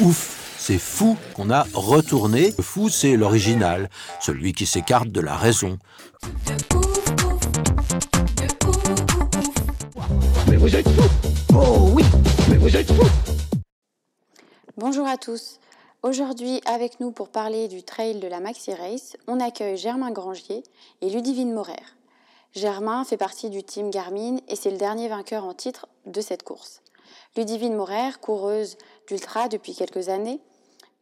Ouf, c'est fou qu'on a retourné. Le fou, c'est l'original, celui qui s'écarte de la raison. Mais vous êtes fous Oh oui Mais vous êtes fous Bonjour à tous. Aujourd'hui, avec nous pour parler du trail de la Maxi Race, on accueille Germain Grangier et Ludivine Morer. Germain fait partie du team Garmin et c'est le dernier vainqueur en titre de cette course. Ludivine Morer, coureuse d'ultra depuis quelques années,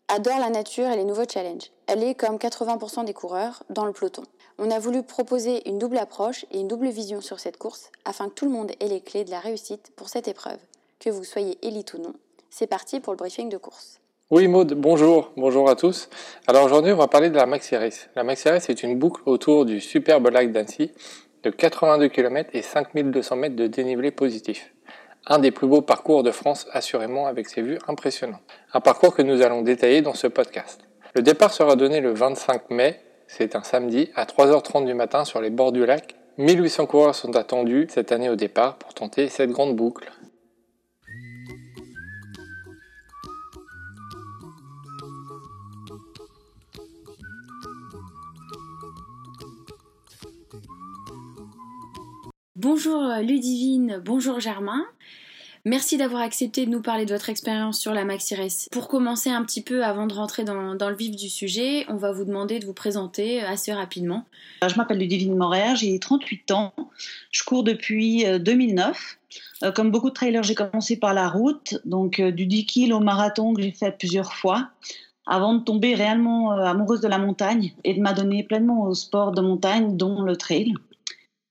adore la nature et les nouveaux challenges. Elle est comme 80% des coureurs dans le peloton. On a voulu proposer une double approche et une double vision sur cette course afin que tout le monde ait les clés de la réussite pour cette épreuve. Que vous soyez élite ou non, c'est parti pour le briefing de course. Oui Maud, bonjour, bonjour à tous. Alors aujourd'hui on va parler de la Maxi Race. La Maxi Race est une boucle autour du superbe lac d'Annecy de 82 km et 5200 mètres de dénivelé positif. Un des plus beaux parcours de France assurément avec ses vues impressionnantes. Un parcours que nous allons détailler dans ce podcast. Le départ sera donné le 25 mai, c'est un samedi, à 3h30 du matin sur les bords du lac. 1800 coureurs sont attendus cette année au départ pour tenter cette grande boucle. Bonjour euh, Ludivine, bonjour Germain. Merci d'avoir accepté de nous parler de votre expérience sur la Maxi Race. Pour commencer un petit peu avant de rentrer dans, dans le vif du sujet, on va vous demander de vous présenter euh, assez rapidement. Je m'appelle Ludivine Morer, j'ai 38 ans. Je cours depuis euh, 2009. Euh, comme beaucoup de trailers, j'ai commencé par la route, donc euh, du 10 km au marathon que j'ai fait plusieurs fois, avant de tomber réellement euh, amoureuse de la montagne et de m'adonner pleinement au sport de montagne, dont le trail.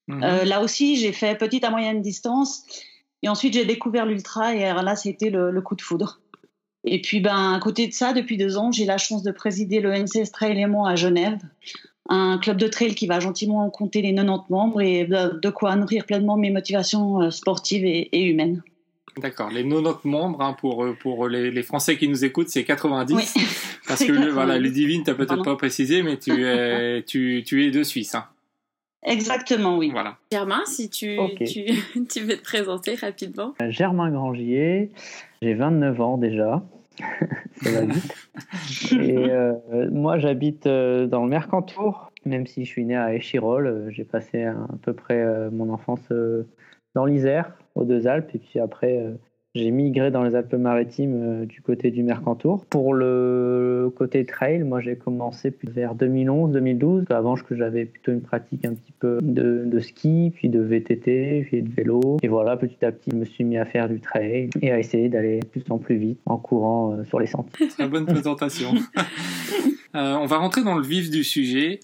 Euh, là aussi, j'ai fait petite à moyenne distance. Et ensuite, j'ai découvert l'ultra et là, c'était le, le coup de foudre. Et puis, ben, à côté de ça, depuis deux ans, j'ai la chance de présider le NCS Trail Léman à Genève, un club de trail qui va gentiment compter les 90 membres et de, quoi nourrir pleinement mes motivations euh, sportives et, et humaines. D'accord, les 90 membres, hein, pour, euh, pour les, les Français qui nous écoutent, c'est 90. Oui. Parce que le- 90. voilà, Ludivine, t'as peut-être Pardon. pas précisé, mais tu es, tu, tu es de Suisse. Hein. Exactement, oui. Voilà. Germain, si tu, Ok. tu, tu veux te présenter rapidement. Germain Grangier, j'ai 29 ans déjà. Ça va vite. Et euh, moi, j'habite euh, dans le Mercantour, même si je suis né à Échirol. euh, J'ai passé à, à peu près euh, mon enfance euh, dans l'Isère, aux Deux Alpes, et puis après, euh, j'ai migré dans les Alpes-Maritimes euh, du côté du Mercantour. Pour le côté trail, moi, j'ai commencé vers 2011-2012. Avant, je- j'avais plutôt une pratique un petit peu de, de ski, puis de VTT, puis de vélo. Et voilà, petit à petit, je me suis mis à faire du trail et à essayer d'aller de plus en plus vite en courant euh, sur les sentiers. Très bonne présentation. Euh, on va rentrer dans le vif du sujet.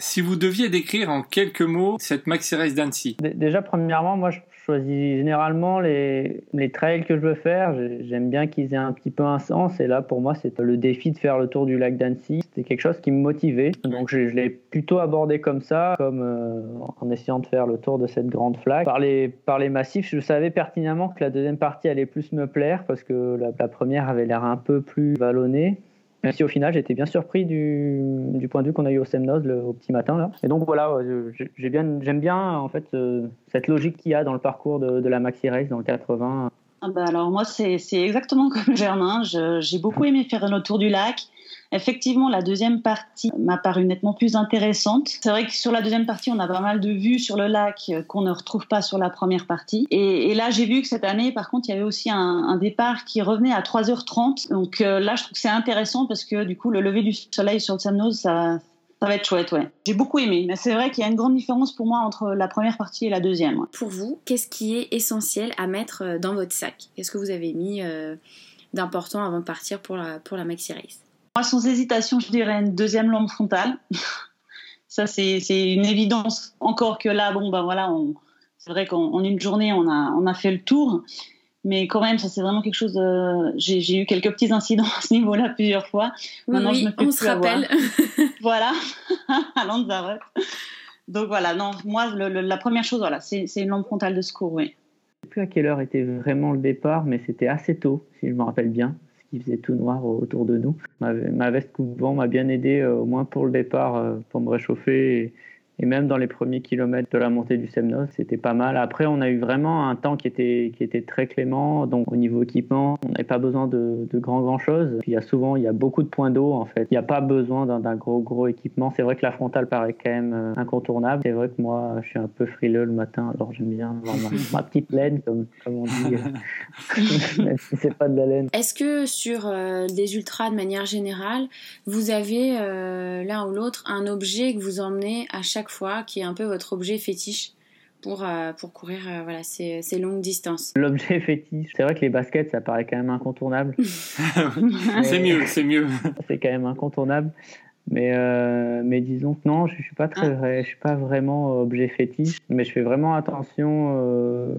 Si vous deviez décrire en quelques mots cette Maxi Race d'Annecy, Dé- Déjà, premièrement, moi, je choisis généralement les, trails que je veux faire. J'ai- J'aime bien qu'ils aient un petit peu un sens. Et là, pour moi, c'est le défi de faire le tour du lac d'Annecy. C'était quelque chose qui me motivait. Donc, je, l'ai plutôt abordé comme ça, comme euh, en essayant de faire le tour de cette grande flaque. Par les, par les massifs, je savais pertinemment que la deuxième partie allait plus me plaire parce que la, la première avait l'air un peu plus vallonnée. Même si au final j'étais bien surpris du, point de vue qu'on a eu au Semnoz le, petit matin là. Et donc voilà, j'aime bien en fait euh, cette logique qu'il y a dans le parcours de, la Maxi Race dans le 80. Ah bah alors moi, c'est exactement comme Germain. J'ai beaucoup aimé faire le tour du lac. Effectivement, la deuxième partie m'a paru nettement plus intéressante. C'est vrai que sur la deuxième partie, on a pas mal de vues sur le lac euh, qu'on ne retrouve pas sur la première partie. Et, là, j'ai vu que cette année, par contre, il y avait aussi un, départ qui revenait à 3h30. Donc euh, là, je trouve que c'est intéressant parce que du coup, le lever du soleil sur le Samnose, ça, va être chouette, ouais. J'ai beaucoup aimé, mais c'est vrai qu'il y a une grande différence pour moi entre la première partie et la deuxième. Pour vous, qu'est-ce qui est essentiel à mettre euh, dans votre sac? Qu'est-ce que vous avez mis d'important avant de partir pour la, pour la Maxi Race? Moi, sans hésitation, je dirais une deuxième lampe frontale. Ça, c'est une évidence. Encore que là, bon, ben voilà, on- c'est vrai qu'en en une journée, on a, on a fait le tour. Mais quand même, ça c'est vraiment quelque chose. De... J'ai eu quelques petits incidents à ce niveau-là plusieurs fois. Oui, Maintenant, je me on se rappelle. voilà, à Lanzarote. Donc voilà, non, moi, la première chose, voilà, c'est une lampe frontale de secours, oui. Je ne sais plus à quelle heure était vraiment le départ, mais c'était assez tôt, si je me rappelle bien, parce qu'il faisait tout noir autour de nous. Ma, veste coupe-vent m'a bien aidé, euh, au moins pour le départ, euh, pour me réchauffer. Et même dans les premiers kilomètres de la montée du Semnos, c'était pas mal. Après, on a eu vraiment un temps qui était, qui était très clément. Donc, au niveau équipement, on n'avait pas besoin de, de grand, grand chose. il y a souvent, il y a beaucoup de points d'eau, en fait. Il n'y a pas besoin d'un gros, gros équipement. C'est vrai que la frontale paraît quand même euh, incontournable. C'est vrai que moi, je suis un peu frileux le matin, alors j'aime bien avoir ma, petite laine, comme, comme on dit, même si c'est pas de la laine. Est-ce que sur euh, des ultras de manière générale, vous avez euh, l'un ou l'autre un objet que vous emmenez à chaque fois, qui est un peu votre objet fétiche pour, euh, pour courir euh, voilà, ces, ces, longues distances L'objet fétiche, c'est vrai que les baskets, ça paraît quand même incontournable. c'est mieux, c'est mieux. C'est quand même incontournable. Mais, euh, mais disons que non, je ne suis, pas très ah. je suis pas vraiment objet fétiche, mais je fais vraiment attention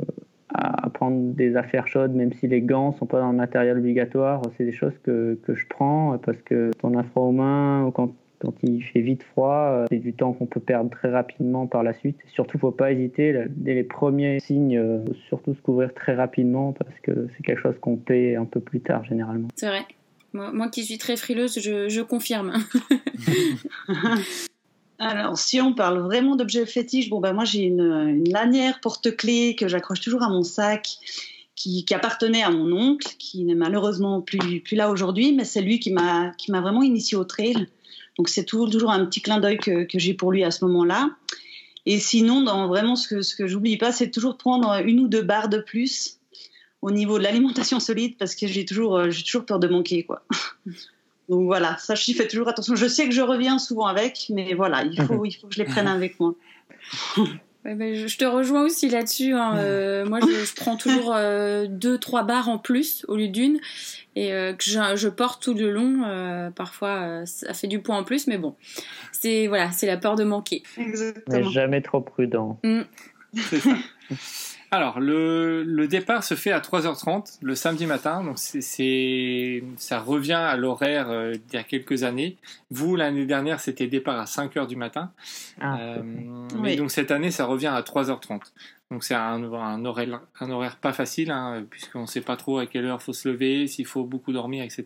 à prendre des affaires chaudes, même si les gants sont pas dans le matériel obligatoire. C'est des choses que, que je prends parce que ton as froid aux mains ou quand quand il fait vite froid, euh, c'est du temps qu'on peut perdre très rapidement par la suite. Surtout, faut pas hésiter. Dès les premiers signes, euh, faut surtout se couvrir très rapidement parce que c'est quelque chose qu'on paie un peu plus tard généralement. C'est vrai. Moi, qui suis très frileuse, je, confirme. Alors, si on parle vraiment d'objets fétiches, bon, ben moi j'ai une, lanière porte-clés que j'accroche toujours à mon sac, qui, appartenait à mon oncle, qui n'est malheureusement plus, plus là aujourd'hui, mais c'est lui qui m'a vraiment initié au trail. Donc c'est toujours, un petit clin d'œil que, j'ai pour lui à ce moment-là. Et sinon, vraiment ce que, j'oublie pas, c'est toujours prendre une ou deux barres de plus au niveau de l'alimentation solide parce que j'ai toujours, euh, peur de manquer. Quoi. Donc voilà, ça j'y fais toujours attention. Je sais que je reviens souvent avec, mais voilà, il faut, il faut que je les prenne avec moi. Ben, je te rejoins aussi là-dessus. Hein. Euh, moi, je, prends toujours euh, deux, trois barres en plus au lieu d'une et euh, que je, porte tout le long. Euh, parfois, euh, ça fait du poids en plus, mais bon, c'est voilà, c'est la peur de manquer. Mais jamais trop prudent. Mm. Alors, le, le, départ se fait à 3h30 le samedi matin, donc c'est, ça revient à l'horaire d'il y a quelques années. Vous, l'année dernière, c'était départ à 5h du matin. Ah, mais donc cette année, ça revient à 3h30. Donc c'est un, un, horaire, un horaire pas facile, hein, puisqu'on ne sait pas trop à quelle heure faut se lever, s'il faut beaucoup dormir, etc.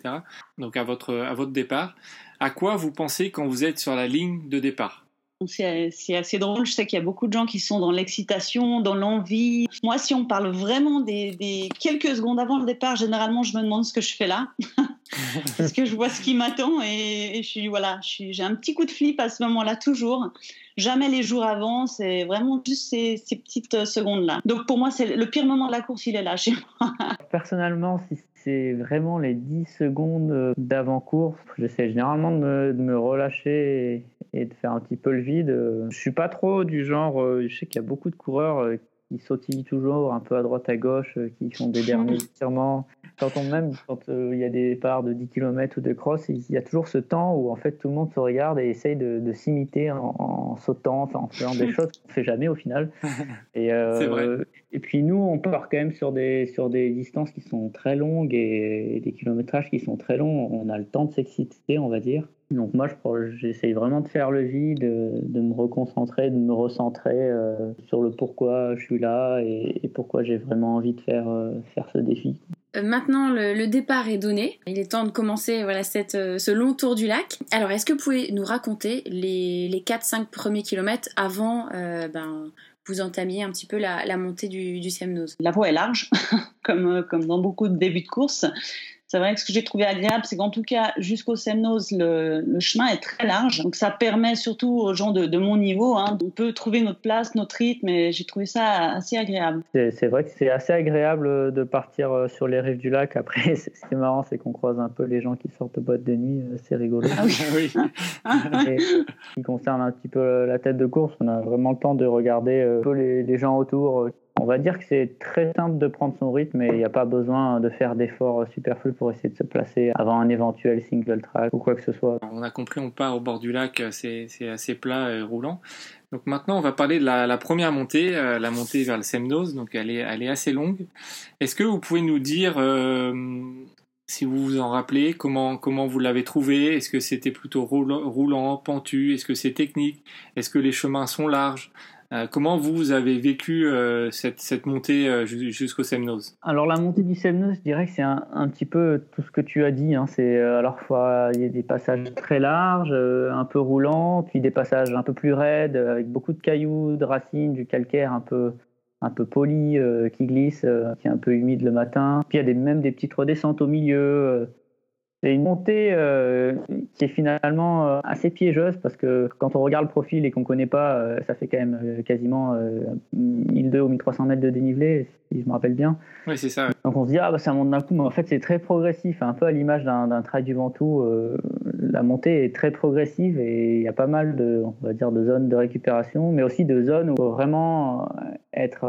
Donc à votre, à votre départ, à quoi vous pensez quand vous êtes sur la ligne de départ? C'est assez drôle. Je sais qu'il y a beaucoup de gens qui sont dans l'excitation, dans l'envie. Moi, si on parle vraiment des, quelques secondes avant le départ, généralement, je me demande ce que je fais là. Parce que je vois ce qui m'attend et, je suis, voilà, j'ai un petit coup de flip à ce moment-là, toujours. Jamais les jours avant, c'est vraiment juste ces, ces petites secondes-là. Donc pour moi, c'est le pire moment de la course, il est là chez moi. Personnellement, si c'est vraiment les 10 secondes d'avant-course, j'essaie généralement de me, de me relâcher et de faire un petit peu le vide. Je suis pas trop du genre, euh, je sais qu'il y a beaucoup de coureurs euh, qui sautillent toujours un peu à droite à gauche, euh, qui font des derniers tirements. Quand on même, quand il y a des parts de 10 km ou de cross, il y a toujours ce temps où en fait tout le monde se regarde et essaye de, s'imiter en, sautant, enfin, en faisant des choses qu'on ne fait jamais au final. Et, vrai. et puis nous, on part quand même sur des, sur des distances qui sont très longues et des kilométrages qui sont très longs. On a le temps de s'exciter, on va dire. Donc moi, j'essaye vraiment de faire le vide, de, me reconcentrer, de me recentrer euh, sur le pourquoi je suis là et, pourquoi j'ai vraiment envie de faire, euh, faire ce défi. Euh, maintenant, le, départ est donné. Il est temps de commencer voilà, cette, ce long tour du lac. Alors, est-ce que vous pouvez nous raconter les, les 4-5 premiers kilomètres avant ben, vous entamiez un petit peu la, la montée du, du Semnose? La voie est large, comme, comme dans beaucoup de débuts de course. C'est vrai que ce que j'ai trouvé agréable, c'est qu'en tout cas, jusqu'au Semnose, le, le, chemin est très large. Donc, ça permet surtout aux gens de, de mon niveau, hein, on peut trouver notre place, notre rythme, et j'ai trouvé ça assez agréable. C'est vrai que c'est assez agréable de partir euh, sur les rives du lac. Après, ce qui est marrant, c'est qu'on croise un peu les gens qui sortent de boîte de nuit. Euh, c'est rigolo. Ah oui. et, qui concerne un petit peu la tête de course, on a vraiment le temps de regarder euh, un peu les, les gens autour on va dire que c'est très simple de prendre son rythme et il n'y a pas besoin de faire d'efforts superflus pour essayer de se placer avant un éventuel single track ou quoi que ce soit. On a compris, on part au bord du lac, c'est assez plat et roulant. Donc maintenant, on va parler de la, première montée, euh, la montée vers le Semnose. Donc elle est, assez longue. Est-ce que vous pouvez nous dire, euh, si vous vous en rappelez, comment, comment vous l'avez trouvé? Est-ce que c'était plutôt roulant, pentu? Est-ce que c'est technique? Est-ce que les chemins sont larges? euh, comment vous avez vécu euh, cette, montée euh, jusqu'au Semnose? Alors la montée du Semnose, je dirais que c'est un, un, petit peu tout ce que tu as dit. Hein. C'est à la fois il y a des passages très larges, un peu roulants, puis des passages un peu plus raides avec beaucoup de cailloux, de racines, du calcaire un peu un peu poli qui glisse, qui est un peu humide le matin. Puis il y a des, même des petites redescentes au milieu. C'est une montée euh, qui est finalement euh, assez piégeuse parce que quand on regarde le profil et qu'on ne connaît pas, euh, ça fait quand même quasiment 1200 ou 1300 mètres de dénivelé, si je me rappelle bien. Oui, c'est ça. Donc on se dit, ah bah ça monte d'un coup, mais en fait c'est très progressif, un peu à l'image d'un trail du Ventoux. la montée est très progressive et il y a pas mal de, on va dire, de zones de récupération, mais aussi de zones où il faut vraiment être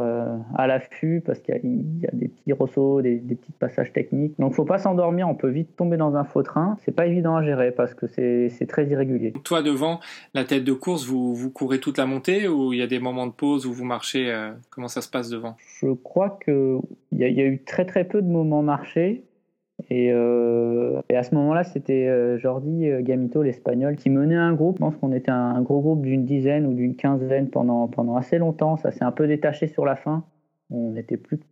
à l'affût parce qu'il y, a des petits ressauts, des, des petits passages techniques. Donc il ne faut pas s'endormir, on peut vite tomber dans un un faux train, c'est pas évident à gérer parce que c'est très irrégulier. Toi, devant la tête de course, vous, vous courez toute la montée ou il y a des moments de pause où vous marchez euh, Comment ça se passe devant? Je crois qu'il y, a, eu très très peu de moments marchés. Et, euh, à ce moment-là, c'était euh, Jordi Gamito, l'espagnol, qui menait un groupe. Je pense qu'on était un, gros groupe d'une dizaine ou d'une quinzaine pendant, assez longtemps. Ça s'est un peu détaché sur la fin. On n'était plus que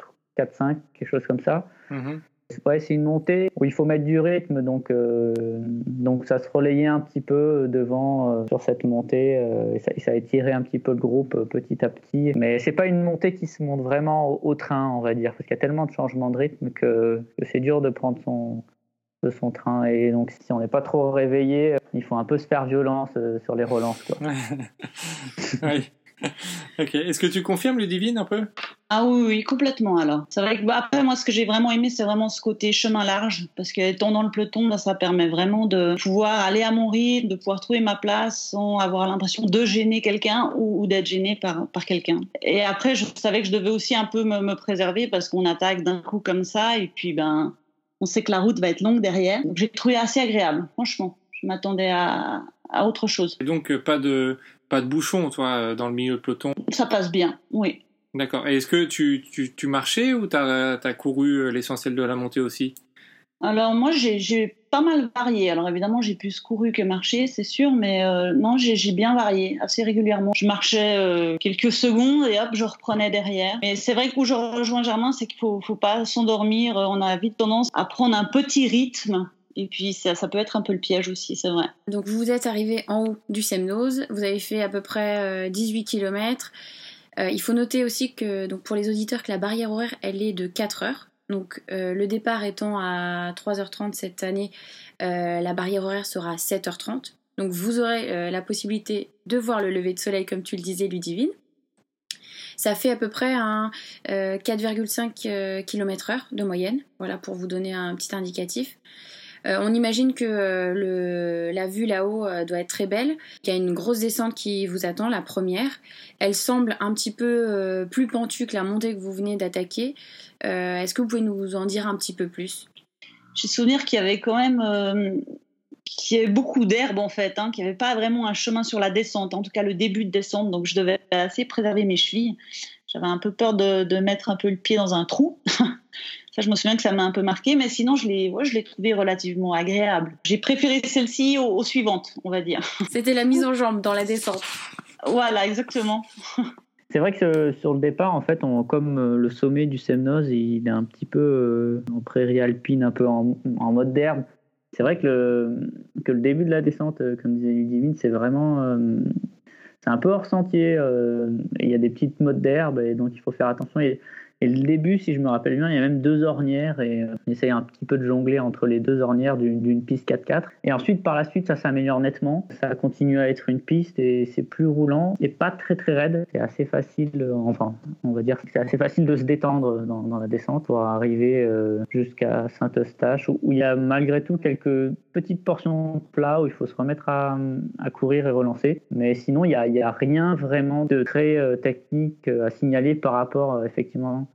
4-5, quelque chose comme ça. Mm-hmm. Ouais, c'est une montée où il faut mettre du rythme, donc, euh, donc ça se relayait un petit peu devant euh, sur cette montée euh, et, ça, ça, a étiré un petit peu le groupe petit à petit. Mais c'est pas une montée qui se monte vraiment au, train, on va dire, parce qu'il y a tellement de changements de rythme que, c'est dur de prendre son, de son train. Et donc, si on n'est pas trop réveillé, il faut un peu se faire violence sur les relances. Oui. ok. Est-ce que tu confirmes Ludivine un peu? Ah oui, oui, complètement alors. C'est vrai que bah, après, moi, ce que j'ai vraiment aimé, c'est vraiment ce côté chemin large. Parce qu'étant dans le peloton, bah, ça permet vraiment de pouvoir aller à mon rythme, de pouvoir trouver ma place sans avoir l'impression de gêner quelqu'un ou, d'être gêné par, par quelqu'un. Et après, je savais que je devais aussi un peu me, me préserver parce qu'on attaque d'un coup comme ça. Et puis, ben, on sait que la route va être longue derrière. Donc, j'ai trouvé assez agréable, franchement. Je m'attendais à, à autre chose. Et donc, euh, pas de pas de bouchon, toi, euh, dans le milieu de peloton? Ça passe bien, oui. D'accord. Et est-ce que tu, tu, tu, marchais ou tu as, as, couru euh, l'essentiel de la montée aussi? Alors, moi, j'ai pas mal varié. Alors, évidemment, j'ai plus couru que marché, c'est sûr, mais euh, non, j'ai bien varié assez régulièrement. Je marchais quelques secondes et hop, je reprenais derrière. Mais c'est vrai que où je rejoins Germain, c'est qu'il faut, faut pas s'endormir. On a vite tendance à prendre un petit rythme et puis ça, ça, peut être un peu le piège aussi, c'est vrai. Donc vous êtes arrivé en haut du Semnose, vous avez fait à peu près 18 euh, km. Euh, il faut noter aussi que pour les auditeurs que la barrière horaire elle est de 4 heures. Donc euh, le départ étant à 3h30 cette année, la barrière horaire sera à 7h30. Donc vous aurez la possibilité de voir le lever de soleil comme tu le disais Ludivine. Ça fait à peu près un 4,5 km/h de moyenne, voilà pour vous donner un petit indicatif. Euh, on imagine que euh, la vue là-haut euh, doit être très belle, qu'il y a une grosse descente qui vous attend, la première. Elle semble un petit peu plus pentue que la montée que vous venez d'attaquer. Est-ce que vous pouvez nous en dire un petit peu plus? J'ai souvenir qu'il y avait quand même y avait beaucoup d'herbe en fait, hein, qu'il n'y avait pas vraiment un chemin sur la descente, en tout cas le début de descente, donc je devais assez préserver mes chevilles. J'avais un peu peur de, mettre un peu le pied dans un trou. ça, je me souviens que ça m'a un peu marqué, mais sinon, je l'ai, je l'ai trouvé relativement agréable. J'ai préféré celle-ci aux, suivantes, on va dire. C'était la mise en jambe dans la descente. Voilà, exactement. C'est vrai que sur le départ, en fait, on, comme euh, le sommet du Semnoz, il est un petit peu euh, en prairie alpine, un peu en, mode d'herbe. C'est vrai que le, que le début de la descente, euh, comme disait Ludivine, c'est vraiment c'est un peu hors sentier. Euh, il y a des petites modes d'herbe et donc il faut faire attention. Et et le début, si je me rappelle bien, il y a même deux ornières et euh, on essaye un petit peu de jongler entre les deux ornières d'une piste 4x4. Et ensuite, par la suite, ça s'améliore nettement. Ça continue à être une piste et c'est plus roulant et pas très très raide. C'est assez facile, euh, enfin, on va dire que c'est assez facile de se détendre dans, la descente pour arriver euh, jusqu'à Saint-Eustache où il y a malgré tout quelques petites portions plat où il faut se remettre à, courir et relancer. Mais sinon, il n'y a, rien vraiment de très technique à signaler par rapport effectivement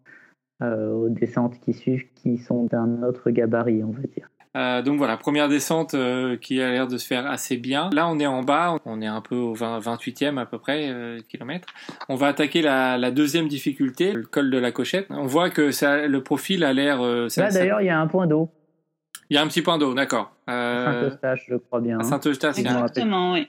aux descentes qui suivent qui sont d'un autre gabarit, on va dire. Euh, donc voilà, première descente euh, qui a l'air de se faire assez bien. Là, on est en bas, on est un peu au 20, 28e à peu près euh, kilomètre. On va attaquer la, la, deuxième difficulté, le col de la Cochette. On voit que ça, le profil a l'air. Là, d'ailleurs, il y a un point d'eau. Il y a un petit point d'eau, d'accord. Euh, Saint-Eustache, je crois bien. Saint-Eustache, Exactement, oui.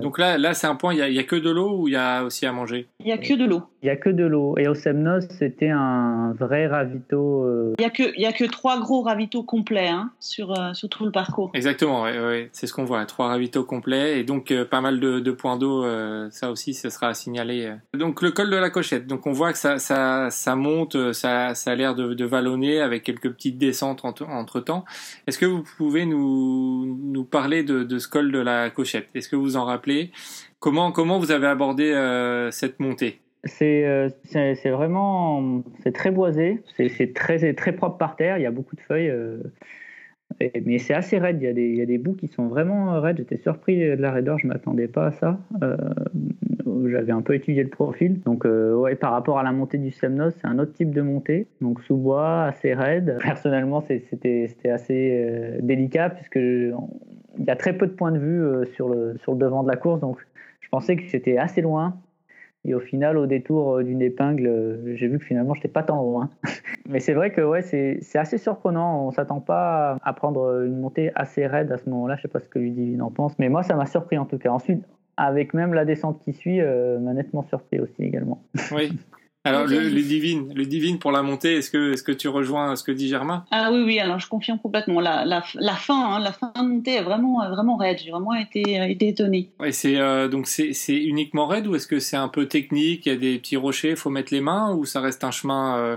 donc là, là c'est un point, il y, a, que de l'eau ou il y a aussi à manger? Il y a que de l'eau. Il y a que de l'eau. Et au Semnos, c'était un vrai ravito. Euh, il y a que, il y a que trois gros ravitaux complets hein, sur, euh, sur tout le parcours. Exactement, ouais, ouais. c'est ce qu'on voit, trois ravitaux complets et donc pas mal de, de points d'eau. ça aussi, ce sera à signaler. Donc le col de la Cochette. Donc on voit que ça, ça, ça monte, ça, ça a l'air de, de vallonner avec quelques petites descentes entre, entre temps. Est-ce que vous pouvez nous nous parler de, de ce col de la Cochette. Est-ce que vous en rappelez? Comment, comment vous avez abordé euh, cette montée? Euh, c'est c'est vraiment c'est très boisé, c'est très très propre par terre. Il y a beaucoup de feuilles, euh, mais c'est assez raide. Il y, a des, bouts qui sont vraiment raides. J'étais surpris de la raideur, je m'attendais pas à ça. J'avais un peu étudié le profil, donc ouais, par rapport à la montée du Semnos, c'est un autre type de montée, donc sous bois, assez raide. Personnellement, c'était c'était assez délicat puisque il y a très peu de points de vue euh, sur, le, devant de la course, donc je pensais que j'étais assez loin. Et au final, au détour euh, d'une épingle, euh, j'ai vu que finalement, je n'étais pas tant loin. Mais c'est vrai que ouais, c'est assez surprenant. On ne s'attend pas à prendre une montée assez raide à ce moment-là. Je ne sais pas ce que Ludivine en pense. Mais moi, ça m'a surpris en tout cas. Ensuite, avec même la descente qui suit, m'a nettement surpris aussi également. Oui, alors le, le, divine, le divine pour la montée, est-ce que est-ce que tu rejoins ce que dit Germain? Ah oui oui, alors je confirme complètement. La, la, la fin, hein, la fin de montée est vraiment vraiment raide. J'ai vraiment été été étonné. Ouais, c'est euh, donc c'est c'est uniquement raide ou est-ce que c'est un peu technique? Il y a des petits rochers, faut mettre les mains ou ça reste un chemin euh,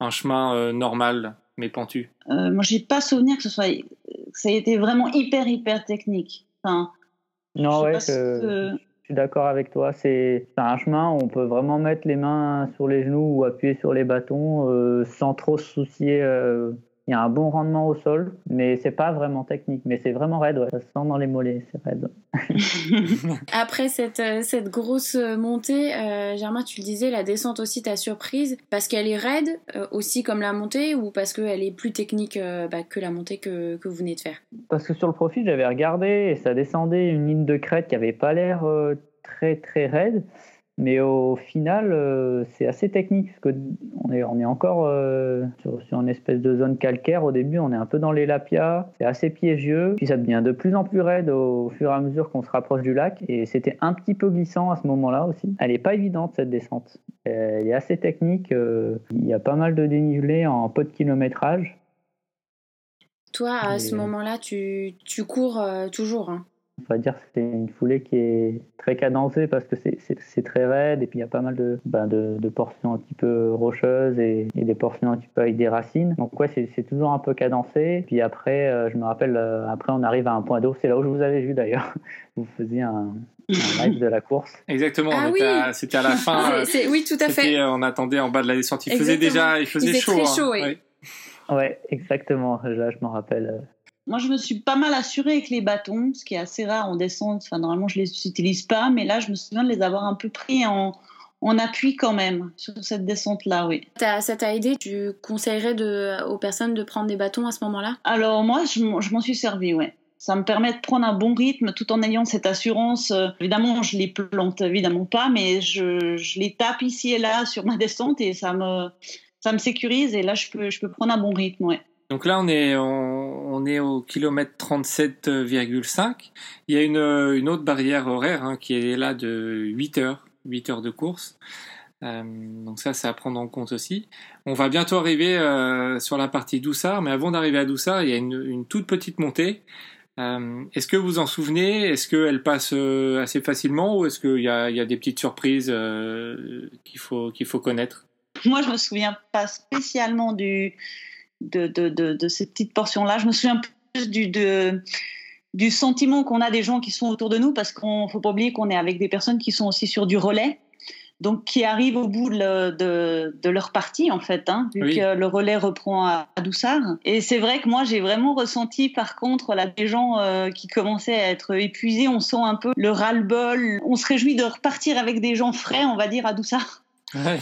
un chemin euh, normal mais pentu? Euh, Moi j'ai pas souvenir que ce soit ça a été vraiment hyper hyper technique. Enfin, non ouais. Que... Je suis d'accord avec toi. C'est un chemin où on peut vraiment mettre les mains sur les genoux ou appuyer sur les bâtons euh, sans trop se soucier euh, il y a un bon rendement au sol, mais c'est pas vraiment technique. Mais c'est vraiment raide, ouais. ça se sent dans les mollets, c'est raide. Après cette, euh, cette grosse montée, euh, Germain, tu le disais, la descente aussi t'a surprise parce qu'elle est raide euh, aussi comme la montée ou parce qu'elle est plus technique euh, bah, que la montée que, que, vous venez de faire? Parce que sur le profil, j'avais regardé et ça descendait une ligne de crête qui avait pas l'air très très raide. Mais au final, euh, c'est assez technique parce qu'on est, on est encore euh, sur, sur, une espèce de zone calcaire. Au début, on est un peu dans les lapias, c'est assez piégeux. Puis ça devient de plus en plus raide au fur et à mesure qu'on se rapproche du lac. Et c'était un petit peu glissant à ce moment-là aussi. Elle n'est pas évidente cette descente. Elle est assez technique. Euh, il y a pas mal de dénivelé en peu de kilométrage. Toi, à ce moment-là, tu, tu cours toujours hein? On va dire que c'est une foulée qui est très cadencée parce que c'est très raide et puis il y a pas mal de, ben de, de, portions un petit peu rocheuses et, et, des portions un petit peu avec des racines. Donc ouais, c'est toujours un peu cadencé. Puis après, euh, je me rappelle, euh, après on arrive à un point d'eau. C'est là où je vous avais vu d'ailleurs. Vous faisiez un, un live de la course. Exactement, ah oui. c'était à la fin. Ah, euh, oui, tout à fait. On attendait en bas de la descente. Il faisait déjà, il faisait chaud. Très hein. chaud oui. Ouais, exactement. Là, je m'en rappelle. Moi, je me suis pas mal assurée avec les bâtons, ce qui est assez rare en descente. Enfin, normalement, je les utilise pas, mais là, je me souviens de les avoir un peu pris en, en appui quand même sur cette descente-là, oui. Ça t'a aidé Tu conseillerais de, aux personnes de prendre des bâtons à ce moment-là? Alors moi, je, m'en suis servi, oui. Ça me permet de prendre un bon rythme tout en ayant cette assurance. Euh, évidemment, je les plante évidemment pas, mais je, je, les tape ici et là sur ma descente et ça me, ça me sécurise et là, je peux, je peux prendre un bon rythme, ouais. Donc là, on est, on, est au kilomètre 37,5. Il y a une, une autre barrière horaire hein, qui est là de 8 heures, 8 heures de course. Euh, donc ça, c'est à prendre en compte aussi. On va bientôt arriver euh, sur la partie Doussard, mais avant d'arriver à Doussard, il y a une, toute petite montée. Euh, est-ce que vous en souvenez? Est-ce qu'elle passe assez facilement ou est-ce qu'il y y a des petites surprises qu'il faut, qu'il faut connaître? Moi, je me souviens pas spécialement du, de, de, de, de cette petite portion-là. Je me souviens plus du, de, du sentiment qu'on a des gens qui sont autour de nous, parce qu'on faut pas oublier qu'on est avec des personnes qui sont aussi sur du relais, donc qui arrivent au bout de, de, de leur partie en fait, hein, vu oui. que le relais reprend à, à Doussard. Et c'est vrai que moi j'ai vraiment ressenti par contre là des gens euh, qui commençaient à être épuisés, on sent un peu le ras-le-bol, on se réjouit de repartir avec des gens frais, on va dire à Doussard.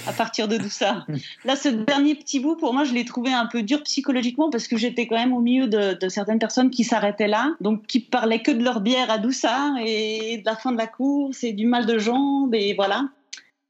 À partir de tout ça. Là, ce dernier petit bout, pour moi, je l'ai trouvé un peu dur psychologiquement parce que j'étais quand même au milieu de, de certaines personnes qui s'arrêtaient là, donc qui parlaient que de leur bière à Doussard et de la fin de la course et du mal de jambes et voilà.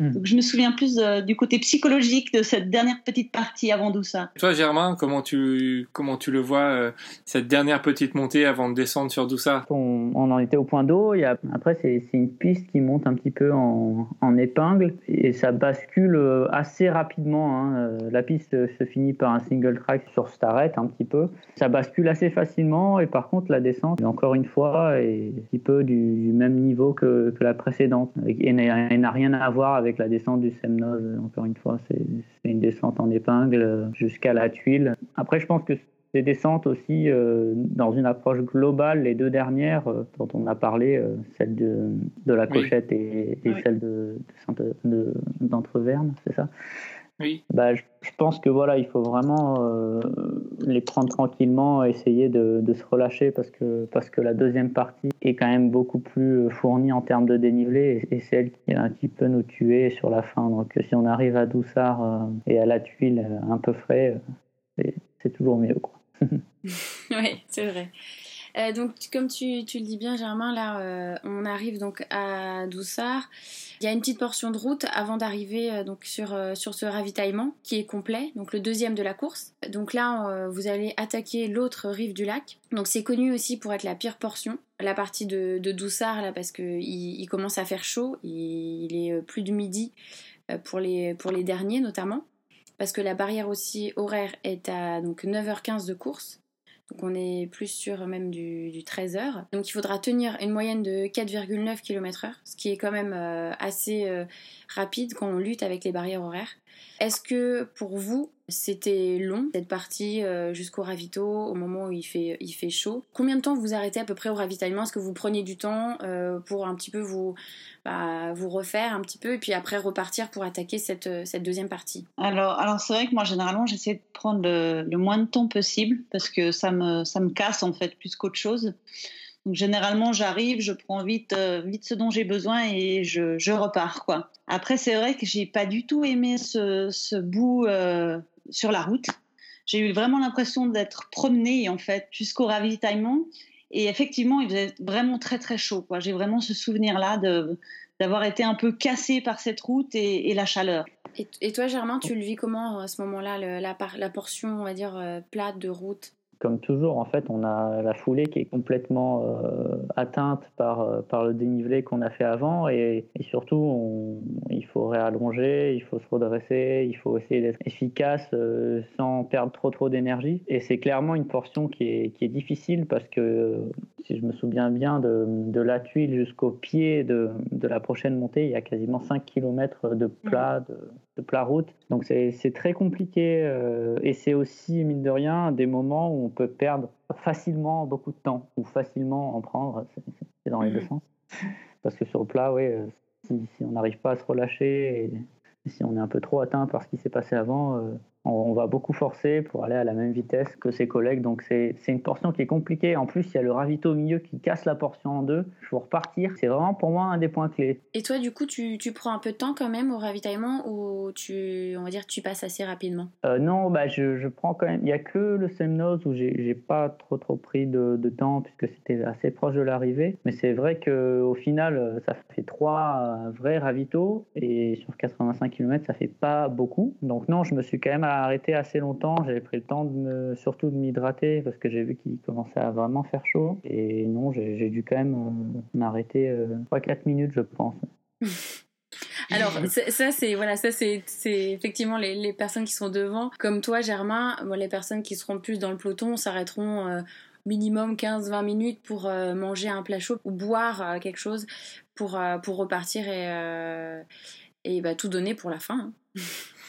Hmm. Donc, je me souviens plus euh, du côté psychologique de cette dernière petite partie avant Doussard. Toi, Germain, comment tu, comment tu le vois, euh, cette dernière petite montée avant de descendre sur Doussard On, on en était au point d'eau. Après, c'est une piste qui monte un petit peu en, en épingle et ça bascule euh, assez rapidement. hein. La piste se finit par un single track sur Starrett un petit peu. Ça bascule assez facilement et par contre, la descente, encore une fois, est un petit peu du, du même niveau que, que la précédente et n'a rien à voir avec la descente du Semnoz. Encore une fois, c'est une descente en épingle euh, jusqu'à la tuile. Après, je pense que des descentes aussi euh, dans une approche globale, les deux dernières euh, dont on a parlé, euh, celle de, de la Oui. Cochette et, Oui. celle de, de de- d'Entreverne, c'est ça? Oui. bah, je, je pense que voilà, il faut vraiment euh, les prendre tranquillement, essayer de, de se relâcher parce que, parce que la deuxième partie est quand même beaucoup plus euh, fournie en termes de dénivelé et, et c'est elle qui, euh, qui peut nous tuer sur la fin. Donc euh, si on arrive à Doussard euh, et à la tuile euh, un peu frais, c'est- toujours mieux. Quoi. Oui, c'est vrai. Euh, donc, comme tu, le dis bien, Germain, là, euh, on arrive donc à Doussard. Il y a une petite portion de route avant d'arriver euh, donc sur, sur ce ravitaillement qui est complet, donc le deuxième de la course. Donc là, vous allez attaquer l'autre rive du lac. Donc c'est connu aussi pour être la pire portion, la partie de, de Doussard là, parce que il, commence à faire chaud. Il, il est plus du midi pour les pour les derniers notamment, parce que la barrière aussi horaire est à donc 9h15 de course. Donc on est plus sur même du, du 13 heures. Donc il faudra tenir une moyenne de 4,9 km/h, ce qui est quand même euh, assez euh, rapide quand on lutte avec les barrières horaires. Est-ce que pour vous c'était long cette partie euh, jusqu'au ravito au moment où il fait, il fait chaud. Combien de temps vous arrêtez à peu près au ravitaillement? Est-ce que vous prenez du temps euh, pour un petit peu vous, bah, vous refaire un petit peu et puis après repartir pour attaquer cette, cette deuxième partie? Alors, alors c'est vrai que moi, généralement, j'essaie de prendre le, le moins de temps possible parce que ça me, ça me casse en fait plus qu'autre chose. Donc, généralement, j'arrive, je prends vite, euh, vite ce dont j'ai besoin et je, je repars. Quoi. Après, c'est vrai que j'ai pas du tout aimé ce, ce bout euh, sur la route. J'ai eu vraiment l'impression d'être promenée en fait jusqu'au ravitaillement. Et effectivement, il faisait vraiment très très chaud. J'ai vraiment ce souvenir-là d'avoir été un peu cassée par cette route et, la chaleur. Et, toi, Germain, tu le vis comment à ce moment-là, la, la portion, on va dire, euh, plate de route? Comme toujours, en fait, on a la foulée qui est complètement euh, atteinte par, euh, par le dénivelé qu'on a fait avant et, et surtout, on- il faut réallonger, il faut se redresser, il faut essayer d'être efficace euh, sans perdre trop trop d'énergie. Et c'est clairement une portion qui est, qui est difficile parce que, si je me souviens bien, de, de la tuile jusqu'au pied de, de la prochaine montée, il y a quasiment 5 km de plat, de, de plat route. Donc c'est c'est très compliqué euh, et c'est aussi, mine de rien, des moments où on peut perdre facilement beaucoup de temps ou facilement en prendre. C'est dans les deux sens. Parce que sur le plat, oui, euh, si, si on n'arrive pas à se relâcher et si on est un peu trop atteint par ce qui s'est passé avant, euh, on, va beaucoup forcer pour aller à la même vitesse que ses collègues. Donc c'est une portion qui est compliquée. En plus, il y a le ravito au milieu qui casse la portion en deux. Il faut repartir. C'est vraiment pour moi un des points clés. Et toi, du coup, tu, tu prends un peu de temps quand même au ravitaillement ou tu, on va dire, tu passes assez rapidement? Euh, non, bah je, je prends quand même. Il n'y a que le Semnoz où j'ai pas trop trop pris de, de temps puisque c'était assez proche de l'arrivée. Mais c'est vrai que au final, ça fait trois euh, vrais ravitaux et sur 85 km, ça fait pas beaucoup. Donc non, je me suis quand même arrêté assez longtemps. J'avais pris le temps de surtout de m'hydrater parce que j'ai vu qu'il commençait à vraiment faire chaud. Et non, j'ai dû quand même euh, m'arrêter euh, 3-4 minutes, je pense. Alors ça c'est voilà ça c'est effectivement les, personnes qui sont devant comme toi Germain bon, les personnes qui seront plus dans le peloton s'arrêteront euh, minimum 15-20 minutes pour euh, manger un plat chaud ou boire quelque chose pour repartir et et bah, tout donner pour la fin hein.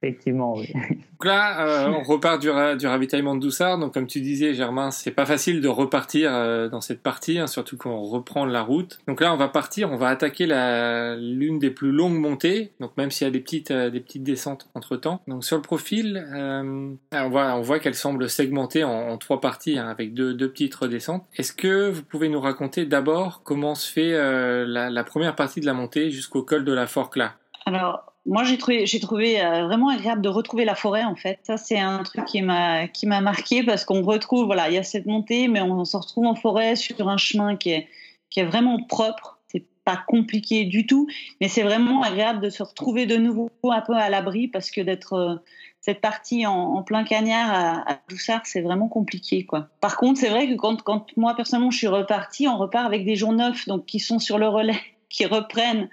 Effectivement, oui. Donc là, euh, on repart du, ra- du ravitaillement de Doussard. Donc, comme tu disais, Germain, c'est pas facile de repartir euh, dans cette partie, hein, surtout quand on reprend la route. Donc là, on va partir, on va attaquer la l'une des plus longues montées. Donc, même s'il y a des petites euh, des petites descentes entre temps. Donc, sur le profil, euh, on voit on voit qu'elle semble segmentée en, en trois parties, hein, avec deux deux petites redescentes. Est-ce que vous pouvez nous raconter d'abord comment se fait euh, la, la première partie de la montée jusqu'au col de la Forclaz Alors, moi, j'ai trouvé, euh, vraiment agréable de retrouver la forêt, en fait. Ça, c'est un truc qui m'a, qui m'a marqué parce qu'on retrouve, voilà, il y a cette montée, mais on se retrouve en forêt sur un chemin qui est, qui est vraiment propre. C'est pas compliqué du tout, mais c'est vraiment agréable de se retrouver de nouveau un peu à l'abri parce que d'être euh, cette partie en, plein cagnard à, à Doussard, c'est vraiment compliqué, quoi. Par contre, c'est vrai que quand, quand moi, personnellement, je suis repartie, on repart avec des jours neufs, donc qui sont sur le relais, qui reprennent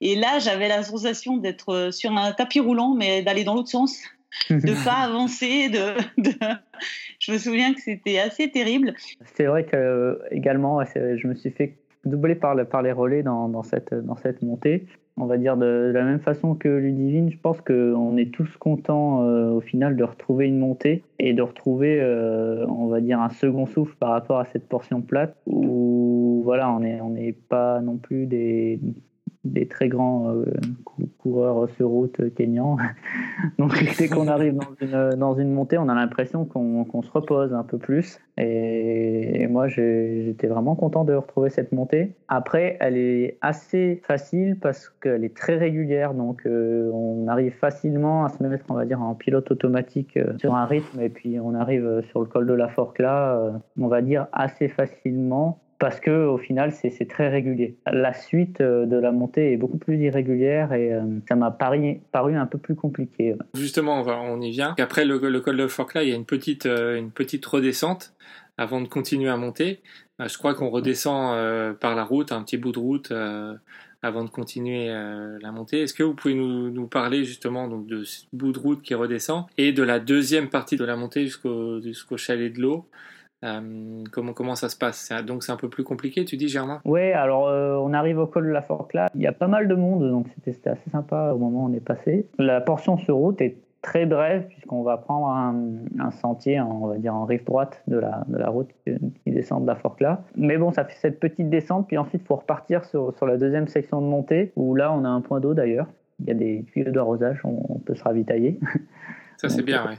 et là, j'avais la sensation d'être euh, sur un tapis roulant, mais d'aller dans l'autre sens, de pas avancer. De, Je me souviens que c'était assez terrible. C'est vrai que également, je me suis fait doubler par, par les relais dans, dans, cette, dans cette montée. On va dire de, la même façon que Ludivine, je pense qu'on est tous contents euh, au final de retrouver une montée et de retrouver, euh, on va dire, un second souffle par rapport à cette portion plate où voilà, on n'est on pas non plus des, des très grands euh, coureurs sur route kenyans. Donc dès qu'on arrive dans une, dans une, montée, on a l'impression qu'on se repose un peu plus. Et, moi, j'étais vraiment content de retrouver cette montée. Après, elle est assez facile parce qu'elle est très régulière. Donc euh, on arrive facilement à se mettre, on va dire, en pilote automatique euh, sur un rythme. Et puis on arrive sur le col de la Forque là, on va dire assez facilement parce que au final c'est très régulier. La suite euh, de la montée est beaucoup plus irrégulière et euh, ça m'a paru, un peu plus compliqué. Justement, on, y vient. Après le, col de Forclaz, il y a une petite, euh, une petite redescente avant de continuer à monter. je crois qu'on redescend par la route, un petit bout de route avant de continuer la montée. Est-ce que vous pouvez nous, parler justement de ce bout de route qui redescend et de la deuxième partie de la montée jusqu'au chalet de l'eau? Euh, comment, comment ça se passe? Donc c'est un peu plus compliqué, tu dis Germain? Oui, alors euh, on arrive au col de la Forque là. Il y a pas mal de monde, donc c'était assez sympa au moment où on est passé. La portion sur route est très brève puisqu'on va prendre un, sentier, on va dire en rive droite de la, de la route qui descend de la Forque là. Mais bon, ça fait cette petite descente, puis ensuite il faut repartir sur, sur la deuxième section de montée où là on a un point d'eau d'ailleurs. Il y a des tuyaux d'arrosage, on, peut se ravitailler. Ça c'est bien, oui.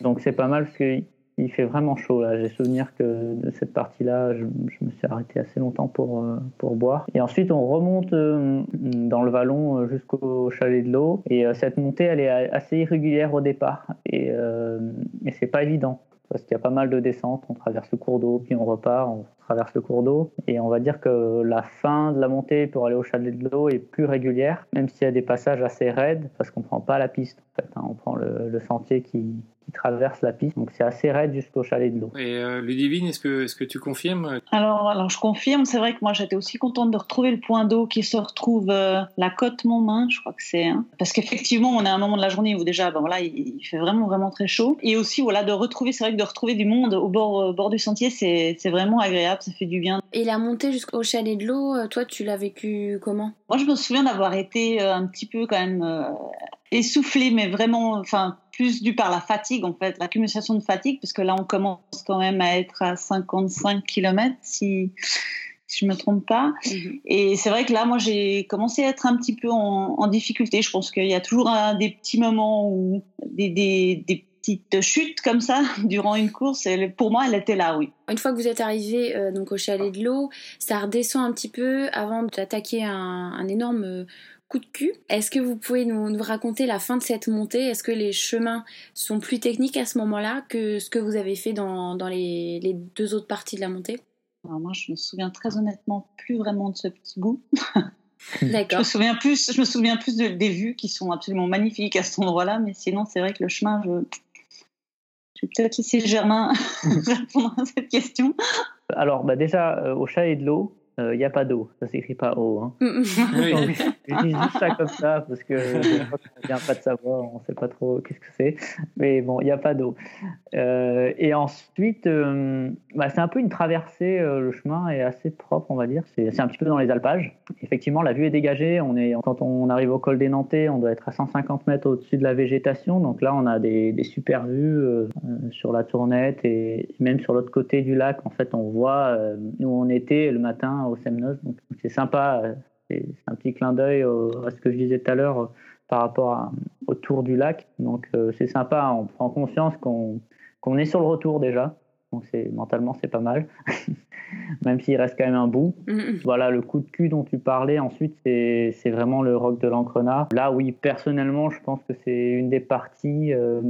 Donc c'est pas mal parce que il fait vraiment chaud là. J'ai souvenir que de cette partie-là, je, me suis arrêté assez longtemps pour, euh, boire. Et ensuite, on remonte euh, dans le vallon euh, jusqu'au chalet de l'eau. Et cette montée, elle est assez irrégulière au départ. Et, et c'est pas évident parce qu'il y a pas mal de descentes. On traverse le cours d'eau, puis on repart, on traverse le cours d'eau. Et on va dire que la fin de la montée pour aller au chalet de l'eau est plus régulière, même s'il y a des passages assez raides, parce qu'on prend pas la piste. Fait, hein. On prend le sentier qui, traverse la piste. Donc c'est assez raide jusqu'au chalet de l'eau. Et euh, Ludivine, est-ce que, est-ce que tu confirmes alors, alors je confirme, c'est vrai que moi j'étais aussi contente de retrouver le point d'eau qui se retrouve euh, la côte Montmain, je crois que c'est. Hein. Parce qu'effectivement, on est à un moment de la journée où déjà, ben voilà, il, fait vraiment vraiment très chaud. Et aussi, voilà, de retrouver, c'est vrai que de retrouver du monde au bord, bord du sentier, c'est, c'est vraiment agréable, ça fait du bien. Et la montée jusqu'au chalet de l'eau, euh, toi, tu l'as vécu comment? Moi, je me souviens d'avoir été un petit peu quand même essoufflé, mais vraiment, enfin, plus dû par la fatigue, en fait, l'accumulation de fatigue, parce que là, on commence quand même à être à 55 km, si, si je me trompe pas. Mhm. Et c'est vrai que là, moi, j'ai commencé à être un petit peu en, difficulté. Je pense qu'il y a toujours des petits moments où des, des, des petites chutes comme ça durant une course. Et pour moi, elle était là, oui. Une fois que vous êtes arrivé euh, donc au chalet de l'eau, ça redescend un petit peu avant d'attaquer un, un énorme coup de cul. Est-ce que vous pouvez nous, raconter la fin de cette montée? Est-ce que les chemins sont plus techniques à ce moment-là que ce que vous avez fait dans, les, deux autres parties de la montée? Alors Moi, je me souviens très honnêtement plus vraiment de ce petit bout. D'accord. je me souviens plus, je me souviens plus des vues qui sont absolument magnifiques à cet endroit-là, mais sinon, c'est vrai que le chemin, je, je vais peut-être laisser Germain répondre à cette question. Alors, bah déjà, euh, au chat et de l'eau, il euh, n'y a pas d'eau. Ça s'écrit pas eau. Hein. oui. je dis juste ça comme ça parce que je crois vient pas de savoir, on ne sait pas trop qu'est-ce que c'est. Mais bon, il n'y a pas d'eau. Euh, et ensuite, euh, bah, c'est un peu une traversée. le chemin est assez propre, on va dire. C'est un petit peu dans les alpages. Effectivement, la vue est dégagée. On est, quand on arrive au col des Nantais, on doit être à 150 mètres au-dessus de la végétation. Donc là, on a des, des super vues sur la tournette et même sur l'autre côté du lac. En fait, on voit où on était le matin au Semnos. Donc c'est sympa, euh, c'est un petit clin d'œil à ce que je disais tout à l'heure euh, par rapport au tour du lac. Donc euh, c'est sympa, on prend conscience qu'on est sur le retour déjà. Donc c'est mentalement c'est pas mal, même s'il reste quand même un bout. Mhm. Voilà le coup de cul dont tu parlais. Ensuite c'est vraiment le roc de l'Ancrena. Là oui personnellement je pense que c'est une des parties euh,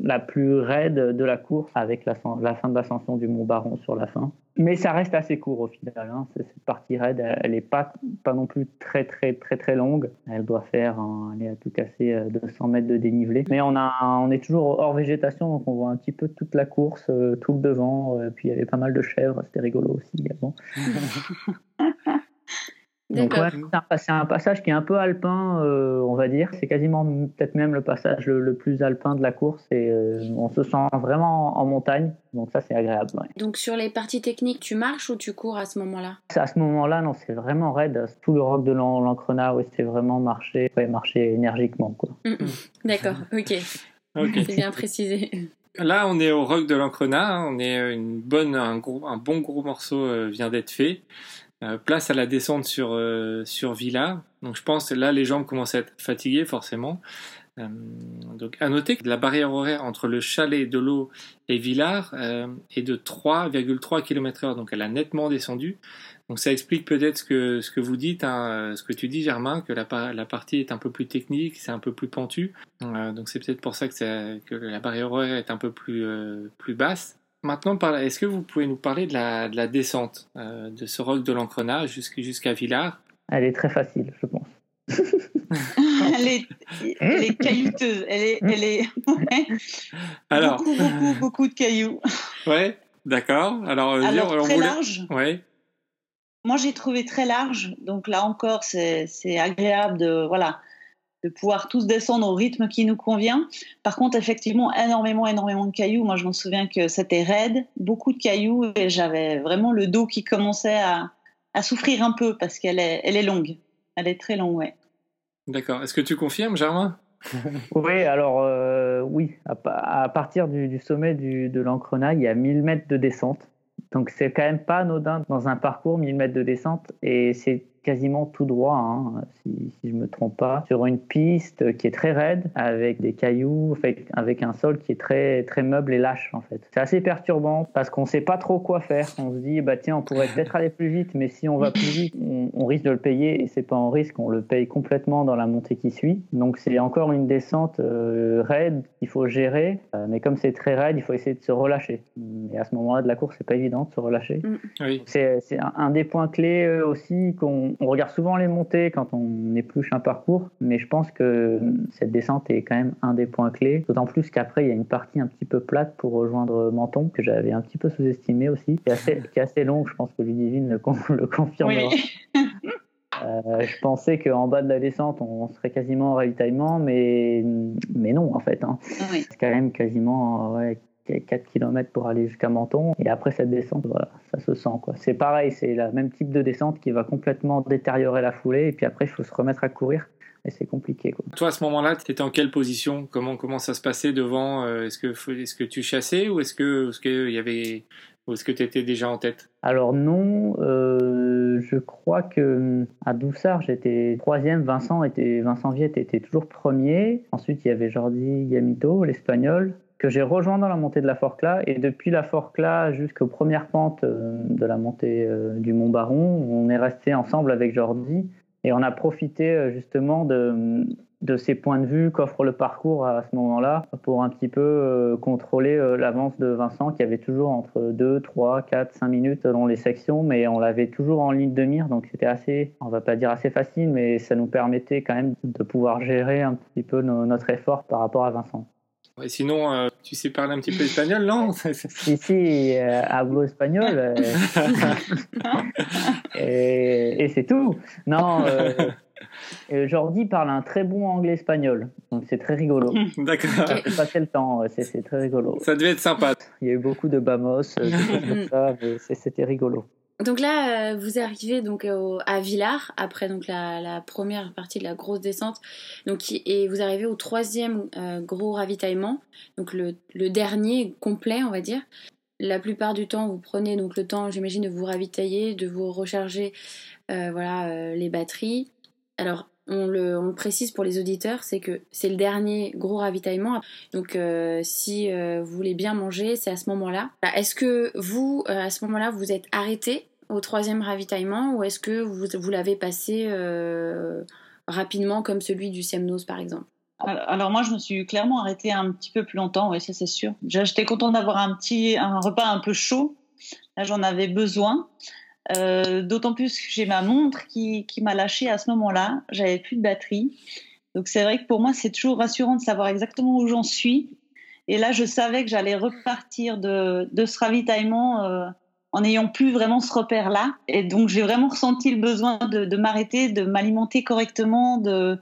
la plus raide de la course avec la, la fin de l'ascension du Mont Baron sur la fin. Mais ça reste assez court au final. Hein. Cette partie raide, elle- n'est pas, pas non plus très très très très longue. Elle doit faire, elle est à tout casser euh, 200 mètres de dénivelé. Mais on, a, on est toujours hors végétation, donc on voit un petit peu toute la course, euh, tout le devant. euh, puis il y avait pas mal de chèvres, c'était rigolo aussi également. Donc ouais, c'est un, passage qui est un peu alpin, euh, on va dire. C'est quasiment peut-être même le passage le, le plus alpin de la course. Et euh, on se sent vraiment en montagne. Donc ça, c'est agréable. ouais. Donc sur les parties techniques, tu marches ou tu cours à ce moment-là? C'est À ce moment-là, non, c'est vraiment raide. Tout le roc de l'An- l'Ancrena, oui, c'est vraiment marcher, ouais, marcher énergiquement. Quoi. D'accord, ok, Ok. c'est bien précisé. Là, on est au roc de l'Ancrena. hein. On est euh, une bonne, un, gros, un bon gros morceau vient d'être fait. Euh, place à la descente sur euh, sur. Donc, je pense que là, les jambes commencent à être fatiguées forcément. Euh, donc, à noter que la barrière horaire entre le chalet de l'eau et Villars euh, est de 3,3 km/h. Donc, elle a nettement descendu. Donc, ça explique peut-être ce que ce que vous dites, hein, ce que tu dis, Germain, que la, la partie est un peu plus technique, c'est un peu plus pentu. Donc c'est peut-être pour ça que, ça- que la barrière horaire est un peu plus, plus basse. Maintenant, est-ce que vous pouvez nous parler de la, de la descente euh, de ce roc de l'Ancrena jusqu'- jusqu'à Villars? Elle est très facile, je pense. elle, est, elle est caillouteuse. Elle est, elle est ouais. Alors, beaucoup, beaucoup, beaucoup de cailloux. ouais, d'accord. Alors, euh, Alors, dire, on très voulait- large. Ouais, Moi, j'ai trouvé très large. Donc là encore, c'est c'est agréable de, voilà, de pouvoir tous descendre au rythme qui nous convient. Par contre, effectivement, énormément, énormément de cailloux. Moi, je me souviens que c'était raide, beaucoup de cailloux, et j'avais vraiment le dos qui commençait à, à souffrir un peu parce qu'elle est, elle est longue. Elle est très longue, ouais. d'accord. Est-ce que tu confirmes, Germain? Oui, alors euh, oui, à, pa- à partir du, du sommet du- de l'Ancrena, il y a 1000 mètres de descente. Donc c'est quand même pas anodin dans un parcours, 1000 mètres de descente, et c'est quasiment tout droit, hein, si, si je me trompe pas, sur une piste qui est très raide, avec des cailloux, avec, avec un sol qui est très, très meuble et lâche en fait. C'est assez perturbant parce qu'on sait pas trop quoi faire. On se dit, bah tiens, on pourrait peut-être aller plus vite, mais si on va plus vite, on, on risque de le payer, et c'est pas en risque, on le paye complètement dans la montée qui suit. Donc c'est encore une descente euh, raide qu'il faut gérer, euh, mais comme c'est très raide, il faut essayer de se relâcher. Et à ce moment-là de la course, c'est pas évident de se relâcher. Oui. C'est un des points clés euh, aussi qu'on on regarde souvent les montées quand on épluche un parcours, mais je pense que cette descente est quand même un des points clés. D'autant plus qu'après il y a une partie un petit peu plate pour rejoindre Menton que j'avais un petit peu sous-estimé aussi, qui est assez, qui est assez longue. Je pense que Ludivine le, con- le confirmera. Oui. Euh, je pensais qu'en bas de la descente on serait quasiment en ravitaillement, mais mais non en fait. hein. oui. C'est quand même quasiment ouais, 4 km pour aller jusqu'à Menton. Et après cette descente, voilà, ça se sent. quoi. C'est pareil, c'est le même type de descente qui va complètement détériorer la foulée. Et puis après, il faut se remettre à courir. Et c'est compliqué. Quoi. Toi, à ce moment-là, tu étais en quelle position? Comment, comment ça se passait devant? Euh, Est-ce que, est-ce que tu chassais ou est-ce que, est-ce que il y avait, ou est-ce que tu étais déjà en tête? Alors non, euh, je crois que à Doussard, j'étais troisième. Vincent était, Vincent Viette était toujours premier. Ensuite, il y avait Jordi Gamito, l'espagnol, que j'ai rejoint dans la montée de la Forcla. Et depuis la Forcla jusqu'aux premières pentes euh, de la montée euh, du Mont Baron, on est resté ensemble avec Jordi et on a profité euh, justement de de ces points de vue qu'offre le parcours à ce moment-là pour un petit peu contrôler l'avance de Vincent qui avait toujours entre 2, 3, 4, 5 minutes selon les sections mais on l'avait toujours en ligne de mire donc c'était assez, on va pas dire assez facile mais ça nous permettait quand même de pouvoir gérer un petit peu no- notre effort par rapport à Vincent. Ouais, Sinon, tu sais parler un petit peu espagnol, non Si, si, euh, hablo espagnol euh, et, et c'est tout. Non, euh, euh, Jordi parle un très bon anglais-espagnol donc c'est très rigolo. D'accord. J'ai passé le temps, c'est c'est très rigolo. Ça devait être sympa. Il y a eu beaucoup de bamos, euh, des choses comme ça, mais c'est- c'était rigolo. Donc là, euh, vous arrivez donc au- à Villars après donc la, première partie de la grosse descente, donc et vous arrivez au troisième euh, gros ravitaillement, donc le, dernier complet, on va dire. La plupart du temps, vous prenez donc le temps, j'imagine, de vous ravitailler, de vous recharger, euh, voilà, euh, les batteries. Alors, on le, précise pour les auditeurs, c'est que c'est le dernier gros ravitaillement. Donc euh, si euh, vous voulez bien manger, c'est à ce moment-là. Est-ce que vous, euh, à ce moment-là, vous êtes arrêté au troisième ravitaillement ou est-ce que vous, vous l'avez passé euh, rapidement comme celui du Semnos par exemple? Alors, moi, je me suis clairement arrêtée un petit peu plus longtemps, oui, ça c'est sûr. J'étais contente d'avoir un petit un repas un peu chaud. Là, j'en avais besoin. Euh, D'autant plus que j'ai ma montre qui, qui m'a lâché à ce moment-là. J'avais plus de batterie. Donc c'est vrai que pour moi, c'est toujours rassurant de savoir exactement où j'en suis. Et là, je savais que j'allais repartir de, de ce ravitaillement euh, en n'ayant plus vraiment ce repère-là. Et donc j'ai vraiment ressenti le besoin de, de m'arrêter, de m'alimenter correctement, de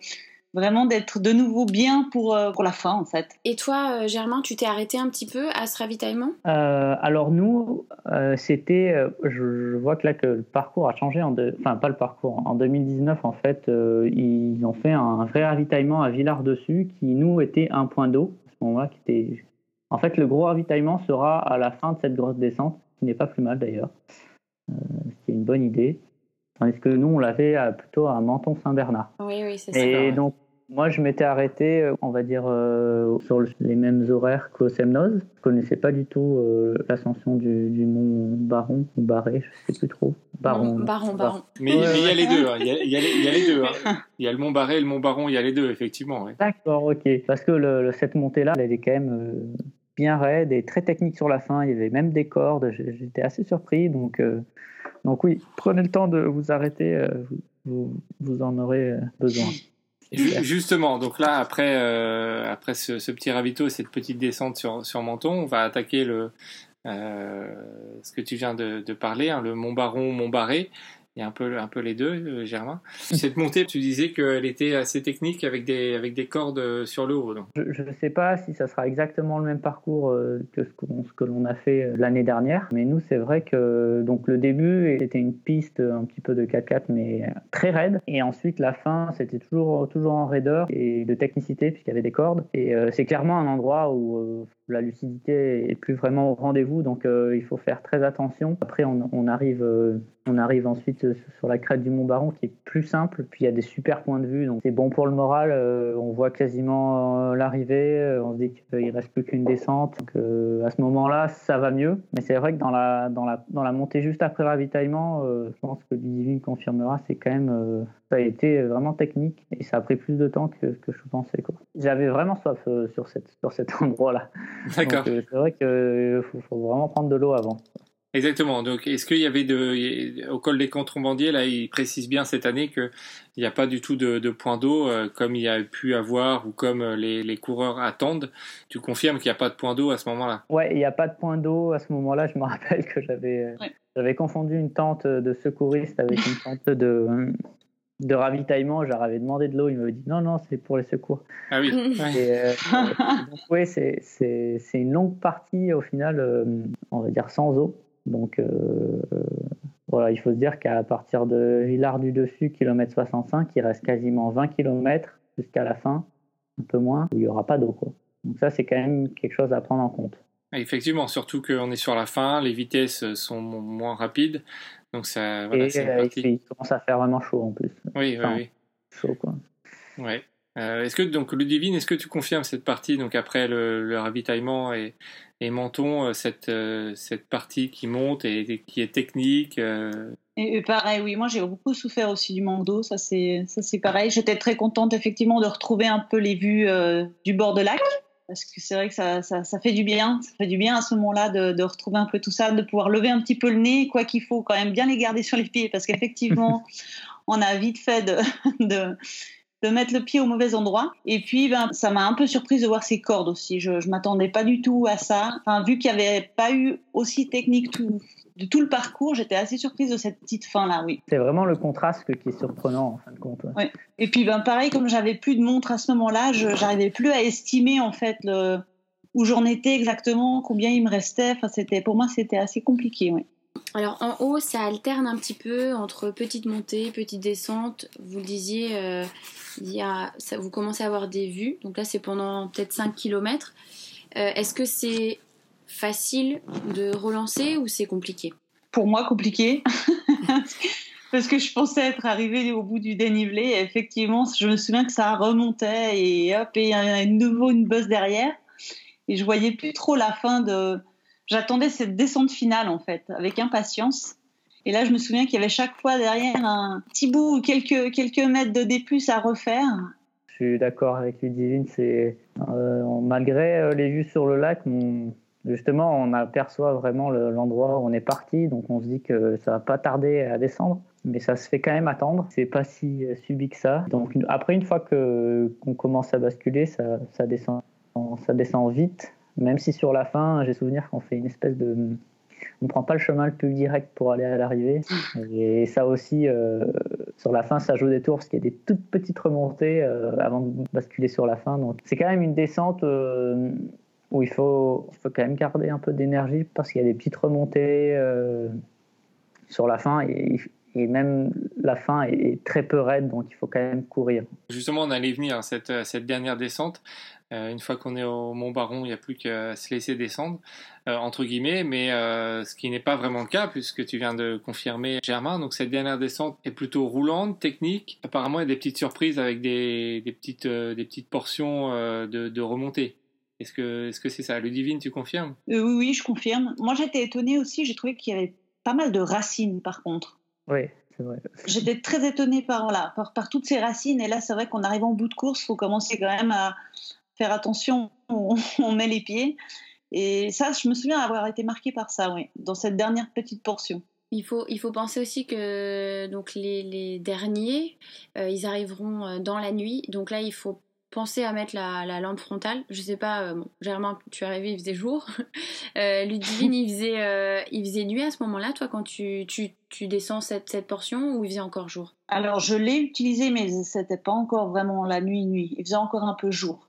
vraiment d'être de nouveau bien pour, euh, pour la fin en fait. Et toi, euh, Germain, tu t'es arrêté un petit peu à ce ravitaillement? Euh, alors nous, euh, c'était, euh, je, je vois que là que le parcours a changé, en deux- enfin pas le parcours, en 2019 en fait, euh, ils ont fait un vrai ravitaillement à Villars-Dessus qui nous était un point d'eau à ce moment-là, qui était, en fait le gros ravitaillement sera à la fin de cette grosse descente, ce qui n'est pas plus mal d'ailleurs, euh, c'est une bonne idée, tandis que nous on l'avait à- plutôt à Menton-Saint-Bernard. Oui, oui, c'est ça. Et donc, moi, je m'étais arrêté, euh, on va dire, euh, sur le- les mêmes horaires qu'au Semnoz. Je connaissais pas du tout euh, l'ascension du, du mont Baron ou Barré, je sais plus trop. Baron. Baron, Baron. Mais il y a les deux, hein. il y, a, y les- il y a les deux. hein. Il y a le Mont Barré et le Mont Baron, il y a les deux, effectivement. ouais. D'accord, ok. Parce que le, le- cette montée-là, elle est quand même euh, bien raide et très technique sur la fin. Il y avait même des cordes. J'étais assez surpris. Donc, euh, donc oui, prenez le temps de vous arrêter. euh, vous, vous, en aurez euh, besoin. Ju- Justement, donc là, après, après ce, petit ravito et cette petite descente sur, sur Menton, on va attaquer le, ce que tu viens de, parler, hein, le Mont Baron, Mont Barré. Il y a un peu, un peu les deux, euh, Germain. Cette montée, tu disais qu'elle était assez technique avec des, avec des cordes euh, sur le haut. Je ne sais pas si ça sera exactement le même parcours euh, que ce ce que l'on a fait l'année dernière, mais nous c'est vrai que donc le début était une piste un petit peu de 4x4 mais très raide, et ensuite la fin c'était toujours toujours en raideur et de technicité puisqu'il y avait des cordes, et euh, c'est clairement un endroit où euh, la lucidité est plus vraiment au rendez-vous, donc euh, il faut faire très attention. Après on, arrive euh, on arrive ensuite euh, sur la crête du Mont Baron qui est plus simple, puis il y a des super points de vue, donc c'est bon pour le moral. on voit quasiment l'arrivée, on se dit qu'il reste plus qu'une descente. Donc, à ce moment-là, ça va mieux. Mais c'est vrai que dans la, dans la, dans la montée juste après ravitaillement, je pense que Ludivine confirmera, c'est quand même, ça a été vraiment technique et ça a pris plus de temps que, que je pensais. J'avais vraiment soif euh, sur, cette, sur cet endroit-là. D'accord. Euh, c'est vrai qu'il faut, faut vraiment prendre de l'eau avant. Exactement. Donc, est-ce qu'il y avait de, au col des contrebandiers, là, il précise bien cette année qu'il n'y a pas du tout de, de point d'eau, euh, comme il y a pu avoir ou comme euh, les, les coureurs attendent. Tu confirmes qu'il n'y a pas de point d'eau à ce moment-là? Ouais, il n'y a pas de point d'eau à ce moment-là. Je me rappelle que j'avais euh, Ouais. j'avais confondu une tente de secouriste avec une tente de, de ravitaillement. Je leur avais demandé de l'eau. Ils m'avaient dit non, non, c'est pour les secours. Ah oui. Euh, donc, oui, c'est c'est- c'est une longue partie au final, euh, on va dire sans eau. Donc, euh, voilà, il faut se dire qu'à partir de Villars du Dessus, kilomètre 65, il reste quasiment 20 km jusqu'à la fin, un peu moins, où il n'y aura pas d'eau. quoi. Donc, ça, c'est quand même quelque chose à prendre en compte. Effectivement, surtout qu'on est sur la fin, les vitesses sont mo- moins rapides. Donc, ça, voilà, et c'est une euh, partie. il commence à faire vraiment chaud en plus. Oui, oui, enfin, oui. Chaud, quoi. Ouais. Euh, est-ce que donc Ludivine, est-ce que tu confirmes cette partie donc après le, le ravitaillement et, et Menton, euh, cette euh, cette partie qui monte et, et qui est technique euh, Et, pareil, oui, moi j'ai beaucoup souffert aussi du manque d'eau, ça c'est ça c'est pareil. J'étais très contente effectivement de retrouver un peu les vues euh, du bord de lac, parce que c'est vrai que ça, ça, ça fait du bien, ça fait du bien à ce moment-là de, de retrouver un peu tout ça, de pouvoir lever un petit peu le nez, quoi qu'il faut quand même bien les garder sur les pieds, parce qu'effectivement on a vite fait de, de de mettre le pied au mauvais endroit. Et puis, ben, ça m'a un peu surprise de voir ces cordes aussi. Je ne m'attendais pas du tout à ça. Enfin, vu qu'il n'y avait pas eu aussi technique tout, de tout le parcours, j'étais assez surprise de cette petite fin-là, oui. C'est vraiment le contraste qui est surprenant en fin de compte. ouais. Et puis, ben, pareil, comme j'avais plus de montre à ce moment-là, je j'arrivais plus à estimer en fait le, où j'en étais exactement, combien il me restait. Enfin, c'était, pour moi, c'était assez compliqué, oui. Alors en haut, ça alterne un petit peu entre petite montée, petite descente. Vous le disiez, euh, il y a, ça, vous commencez à avoir des vues. Donc là, c'est pendant peut-être 5 km. Est-ce que c'est facile de relancer ou c'est compliqué? Pour moi, compliqué. parce que je pensais être arrivée au bout du dénivelé. Et effectivement, je me souviens que ça remontait et hop, et il y a de nouveau une bosse derrière. Et je voyais plus trop la fin de. J'attendais cette descente finale en fait, avec impatience. Et là, je me souviens qu'il y avait chaque fois derrière un petit bout ou quelques, quelques mètres de D+, à refaire. Je suis d'accord avec Ludivine, c'est euh, malgré euh, les vues sur le lac, on, justement, on aperçoit vraiment l'endroit où on est parti, donc on se dit que ça va pas tarder à descendre, mais ça se fait quand même attendre. C'est pas si euh, subi que ça. Donc après, une fois qu'on commence à basculer, ça, ça, descend, ça descend vite. Même si sur la fin, j'ai souvenir qu'on fait une espèce de on ne prend pas le chemin le plus direct pour aller à l'arrivée. Et ça aussi, euh, sur la fin, ça joue des tours parce qu'il y a des toutes petites remontées euh, avant de basculer sur la fin. Donc c'est quand même une descente où il faut, faut quand même garder un peu d'énergie parce qu'il y a des petites remontées euh, sur la fin et, même la fin est très peu raide, donc il faut quand même courir. Justement, on allait venir cette, cette dernière descente. Euh, une fois qu'on est au Mont Baron, il n'y a plus qu'à se laisser descendre, euh, entre guillemets, mais ce qui n'est pas vraiment le cas, puisque tu viens de confirmer, Germain. Donc cette dernière descente est plutôt roulante, technique. Apparemment, il y a des petites surprises avec des, des petites, des petites portions de, de remontée. Est-ce que c'est -ce c'est ça? Ludivine, tu confirmes? Euh, Oui, oui, je confirme. Moi, j'étais étonnée aussi. J'ai trouvé qu'il y avait pas mal de racines, par contre. Oui, c'est vrai. J'étais très étonnée par, là, par, toutes ces racines. Et là, c'est vrai qu'on arrive en bout de course. Il faut commencer quand même à faire attention où on met les pieds. Et ça, je me souviens avoir été marquée par ça, oui, dans cette dernière petite portion. Il faut, il faut penser aussi que donc les, les derniers, euh, ils arriveront euh, dans la nuit. Donc là, il faut penser à mettre la, lampe frontale. Je sais pas, euh, Germain, tu es arrivé, il faisait jour. euh, Ludivine, il faisait, euh, il faisait nuit à ce moment-là, toi, quand tu, tu, tu descends cette, cette, portion, ou il faisait encore jour? Alors, je l'ai utilisé, mais c'était pas encore vraiment la nuit-nuit. Il faisait encore un peu jour.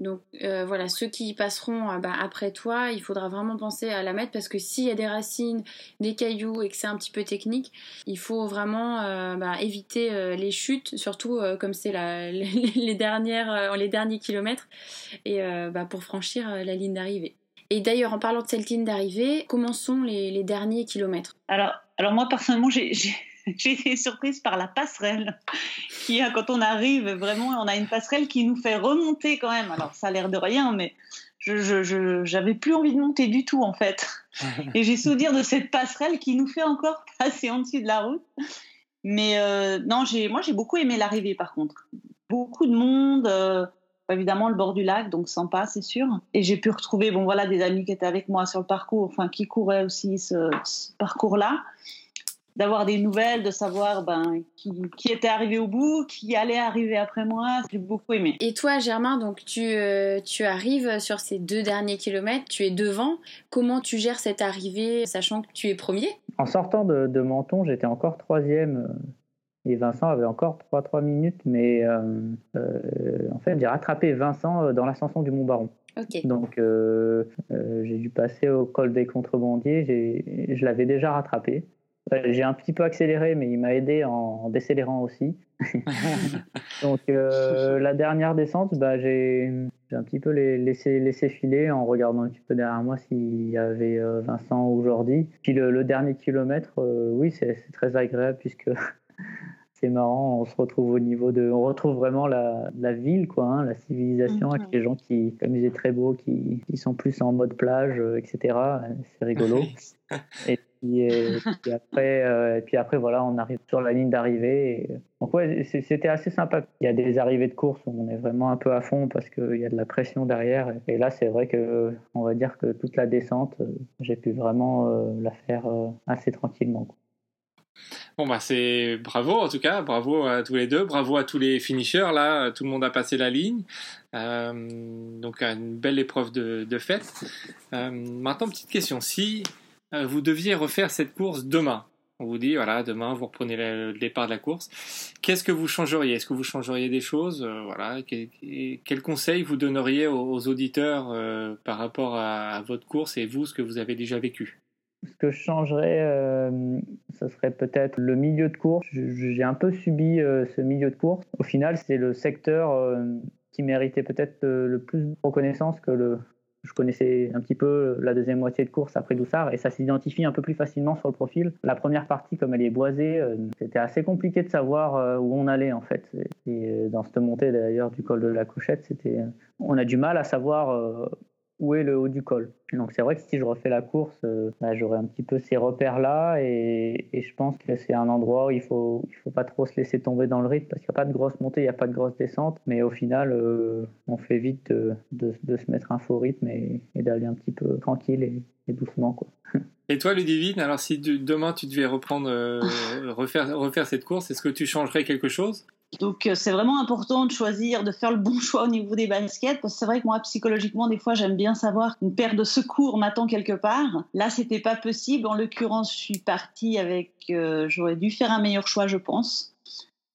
Donc euh, voilà, ceux qui passeront euh, bah, après toi, il faudra vraiment penser à la mettre parce que s'il y a des racines, des cailloux et que c'est un petit peu technique, il faut vraiment euh, bah, éviter les chutes, surtout comme c'est les, dernières, les derniers kilomètres, et bah, pour franchir la ligne d'arrivée. Et d'ailleurs, en parlant de cette ligne d'arrivée, comment sont les, derniers kilomètres? Alors, alors moi personnellement, j'ai j'ai été surprise par la passerelle qui, quand on arrive, vraiment, on a une passerelle qui nous fait remonter quand même. Alors, ça a l'air de rien, mais je j'avais plus envie de monter du tout en fait. Et j'ai souvenir de cette passerelle qui nous fait encore passer en dessous de la route. Mais euh, non, j'ai moi j'ai beaucoup aimé l'arrivée par contre. Beaucoup de monde, euh, évidemment le bord du lac, donc sympa c'est sûr. Et j'ai pu retrouver bon voilà des amis qui étaient avec moi sur le parcours, enfin qui couraient aussi ce parcours-là d'avoir des nouvelles, de savoir ben, qui, qui, était arrivé au bout, qui allait arriver après moi. J'ai beaucoup aimé. Et toi, Germain, donc tu, euh, tu arrives sur ces deux derniers kilomètres, tu es devant. Comment tu gères cette arrivée, sachant que tu es premier? En sortant de, de Menton, j'étais encore troisième. Et Vincent avait encore 3-3 minutes, mais euh, euh, en fait, j'ai rattrapé Vincent dans l'ascension du Mont Baron. Donc, j'ai dû passer au col des contrebandiers. Je l'avais déjà rattrapé. J'ai un petit peu accéléré, mais il m'a aidé en, décélérant aussi. Donc euh, la dernière descente, bah, j'ai un petit peu laissé, laissé filer en regardant un petit peu derrière moi s'il y avait euh, Vincent ou Jordi. Puis le, dernier kilomètre, euh, oui, c'est très agréable puisque c'est marrant, on se retrouve au niveau de, on retrouve vraiment la, la ville, quoi, hein, la civilisation, avec les gens qui, comme il est très beau, qui, qui, sont plus en mode plage, etc. C'est rigolo. et et, puis après, euh, et puis après, voilà, on arrive sur la ligne d'arrivée. Donc ouais, c'était assez sympa. Il y a des arrivées de course où on est vraiment un peu à fond parce qu'il y a de la pression derrière. Et là, c'est vrai que on va dire que toute la descente, euh, j'ai pu vraiment euh, la faire assez tranquillement. Bon bah c'est bravo en tout cas, bravo à tous les deux, bravo à tous les finishers là, tout le monde a passé la ligne, donc une belle épreuve de, de fête. maintenant petite question, si vous deviez refaire cette course demain, on vous dit, voilà, demain, vous reprenez le départ de la course. Qu'est-ce que vous changeriez? Est-ce que vous changeriez des choses? Euh, Voilà. Quel, vous donneriez aux, auditeurs euh, par rapport à, votre course et vous, ce que vous avez déjà vécu? Ce que je changerais, ce serait peut-être le milieu de course. J'ai un peu subi ce milieu de course. Au final, c'est le secteur qui méritait peut-être le plus de reconnaissance que le, je connaissais un petit peu la deuxième moitié de course après Doussard et ça s'identifie un peu plus facilement sur le profil. La première partie, comme elle est boisée, euh, c'était assez compliqué de savoir euh, où on allait en fait. Et euh, dans cette montée d'ailleurs du col de la Couchette, c'était, on a du mal à savoir où est le haut du col. Donc c'est vrai que si je refais la course, euh, bah, j'aurai un petit peu ces repères-là et, je pense que c'est un endroit où il faut, il faut pas trop se laisser tomber dans le rythme parce qu'il n'y a pas de grosse montée, il n'y a pas de grosse descente, mais au final, euh, on fait vite de, se mettre un faux rythme et, d'aller un petit peu tranquille et, doucement. Quoi. Et toi, Ludivine, alors si demain tu devais reprendre, euh, refaire, refaire cette course, est-ce que tu changerais quelque chose? Donc euh, c'est vraiment important de choisir, de faire le bon choix au niveau des baskets, parce que c'est vrai que moi psychologiquement des fois j'aime bien savoir qu'une paire de secours m'attend quelque part. Là c'était pas possible. En l'occurrence je suis partie avec, euh, j'aurais dû faire un meilleur choix je pense.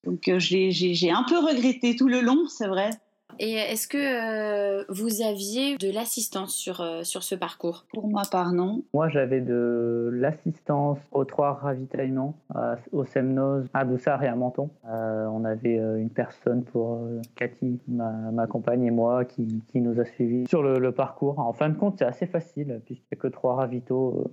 Donc euh, j'ai un peu regretté tout le long, c'est vrai. Et est-ce que euh, vous aviez de l'assistance sur, euh, sur ce parcours? Pour ma part, non. Moi, j'avais de l'assistance aux trois ravitaillements, au Semnoz, à Doussard et à Menton. Euh, on avait une personne pour Cathy, ma, compagne et moi, qui, qui nous a suivis sur le, le, parcours. En fin de compte, c'est assez facile, puisqu'il n'y a que trois ravitaux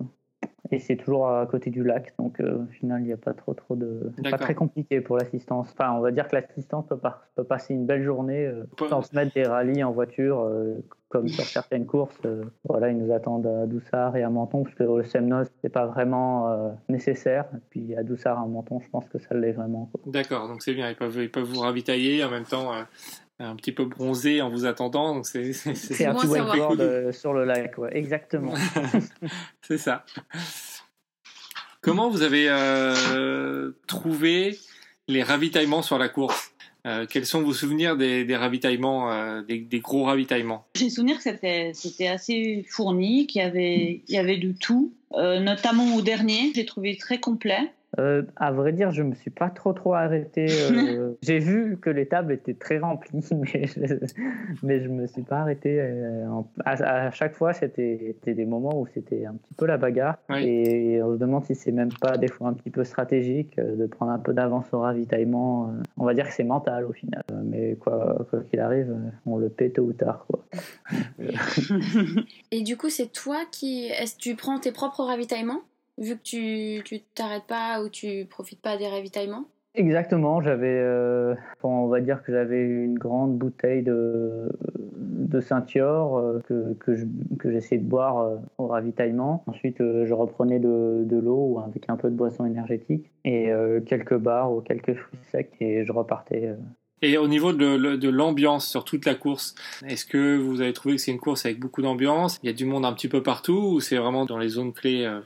et c'est toujours à côté du lac, donc euh, au final, il n'y a pas trop, trop de. pas très compliqué pour l'assistance. Enfin, on va dire que l'assistance peut, peut, passer une belle journée euh, sans se mettre des rallyes en voiture, euh, comme sur certaines courses. voilà, ils nous attendent à Doussard et à Menton, parce que le Semnos, c'est pas vraiment nécessaire. Et puis à Doussard et à Menton, je pense que ça l'est vraiment. D'accord, donc c'est bien, ils peuvent, ils peuvent vous ravitailler en même temps un petit peu bronzé en vous attendant. Donc c'est, c'est, un petit wakeboard sur le lac, ouais. exactement. c'est ça. Comment vous avez euh, trouvé les ravitaillements sur la course? Euh, Quels sont vos souvenirs des, des ravitaillements, euh, des, des, gros ravitaillements? J'ai souvenir que c'était, c'était assez fourni, qu'il y avait, il y avait de tout, notamment au dernier. J'ai trouvé très complet. Euh, à vrai dire, je me suis pas trop trop arrêté. Euh, j'ai vu que les tables étaient très remplies, mais je, mais je me suis pas arrêté. Euh, à, chaque fois, c'était des moments où c'était un petit peu la bagarre, et on se demande si c'est même pas des fois un petit peu stratégique de prendre un peu d'avance au ravitaillement. on va dire que c'est mental au final, mais quoi qu'il arrive, on le paie tôt ou tard, quoi. et du coup, c'est toi qui, est-ce que tu prends tes propres ravitaillements? Vu que tu tu t'arrêtes pas ou tu profites pas des ravitaillements? Exactement, j'avais, euh, on va dire que j'avais une grande bouteille de, de ceinture euh, que, que, j'essayais de boire euh, au ravitaillement. Ensuite, je reprenais de, de l'eau avec un peu de boisson énergétique et quelques barres ou quelques fruits secs et je repartais et au niveau de, l'ambiance sur toute la course, est-ce que vous avez trouvé que c'est une course avec beaucoup d'ambiance? Il y a du monde un petit peu partout ou c'est vraiment dans les zones clés euh?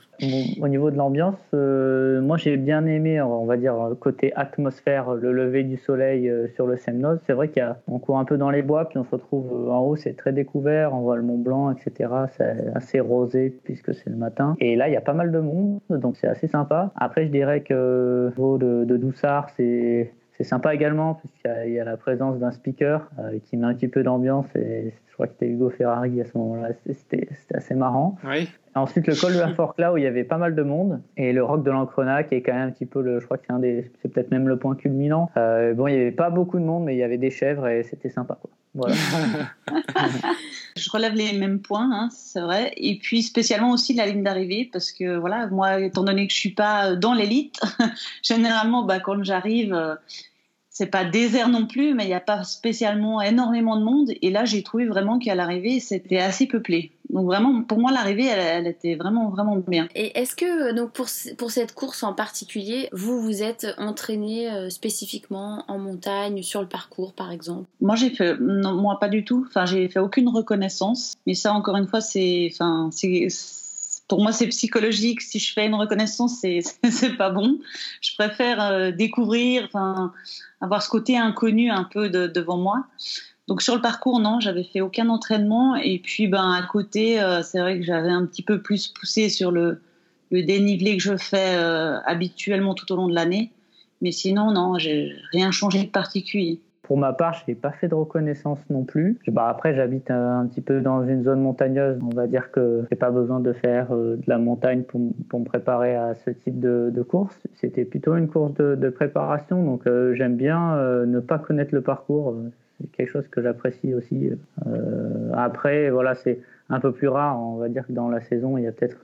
Au niveau de l'ambiance, euh, moi j'ai bien aimé, on va dire, côté atmosphère, le lever du soleil euh, sur le Semnoz. C'est vrai qu'on court un peu dans les bois, puis on se retrouve en haut, c'est très découvert, on voit le Mont Blanc, etc. C'est assez rosé puisque c'est le matin. Et là, il y a pas mal de monde, donc c'est assez sympa. Après, je dirais que au niveau de, de Doussard, c'est c'est sympa également puisqu'il y, a la présence d'un speaker euh, qui met un petit peu d'ambiance et je crois que c'était Hugo Ferrari à ce moment-là. C'était assez marrant. Oui. Ensuite, le col de la Fork là où il y avait pas mal de monde et le roc de l'Ancrona qui est quand même un petit peu le, je crois que c'est un des, c'est peut-être même le point culminant. Euh, bon, il y avait pas beaucoup de monde, mais il y avait des chèvres et c'était sympa quoi. Voilà. je relève les mêmes points, hein, c'est vrai. Et puis spécialement aussi la ligne d'arrivée, parce que voilà, moi, étant donné que je suis pas dans l'élite, généralement, bah, quand j'arrive, euh, c'est pas désert non plus, mais il n'y a pas spécialement énormément de monde. Et là, j'ai trouvé vraiment qu'à l'arrivée, c'était assez peuplé. Donc vraiment, pour moi, l'arrivée, elle, était vraiment, vraiment bien. Et est-ce que, donc pour, pour cette course en particulier, vous vous êtes entraîné euh, spécifiquement en montagne, sur le parcours, par exemple? Moi, j'ai fait, non, moi pas du tout. Enfin, j'ai fait aucune reconnaissance. Mais ça, encore une fois, c'est, enfin, c'est pour moi, c'est psychologique. Si je fais une reconnaissance, c'est c'est pas bon. Je préfère euh, découvrir, avoir ce côté inconnu un peu devant moi. Donc sur le parcours, non, j'avais fait aucun entraînement. Et puis, ben à côté, euh, c'est vrai que j'avais un petit peu plus poussé sur le, le dénivelé que je fais euh, habituellement tout au long de l'année. Mais sinon, non, j'ai rien changé de particulier. Pour ma part, je n'ai pas fait de reconnaissance non plus. Bah, après, j'habite un, petit peu dans une zone montagneuse. On va dire que j'ai pas besoin de faire euh, de la montagne pour, me préparer à ce type de, course. C'était plutôt une course de, préparation. Donc, euh, j'aime bien euh, ne pas connaître le parcours. quelque chose que j'apprécie aussi. après, voilà, c'est un peu plus rare. On va dire que dans la saison, il y a peut-être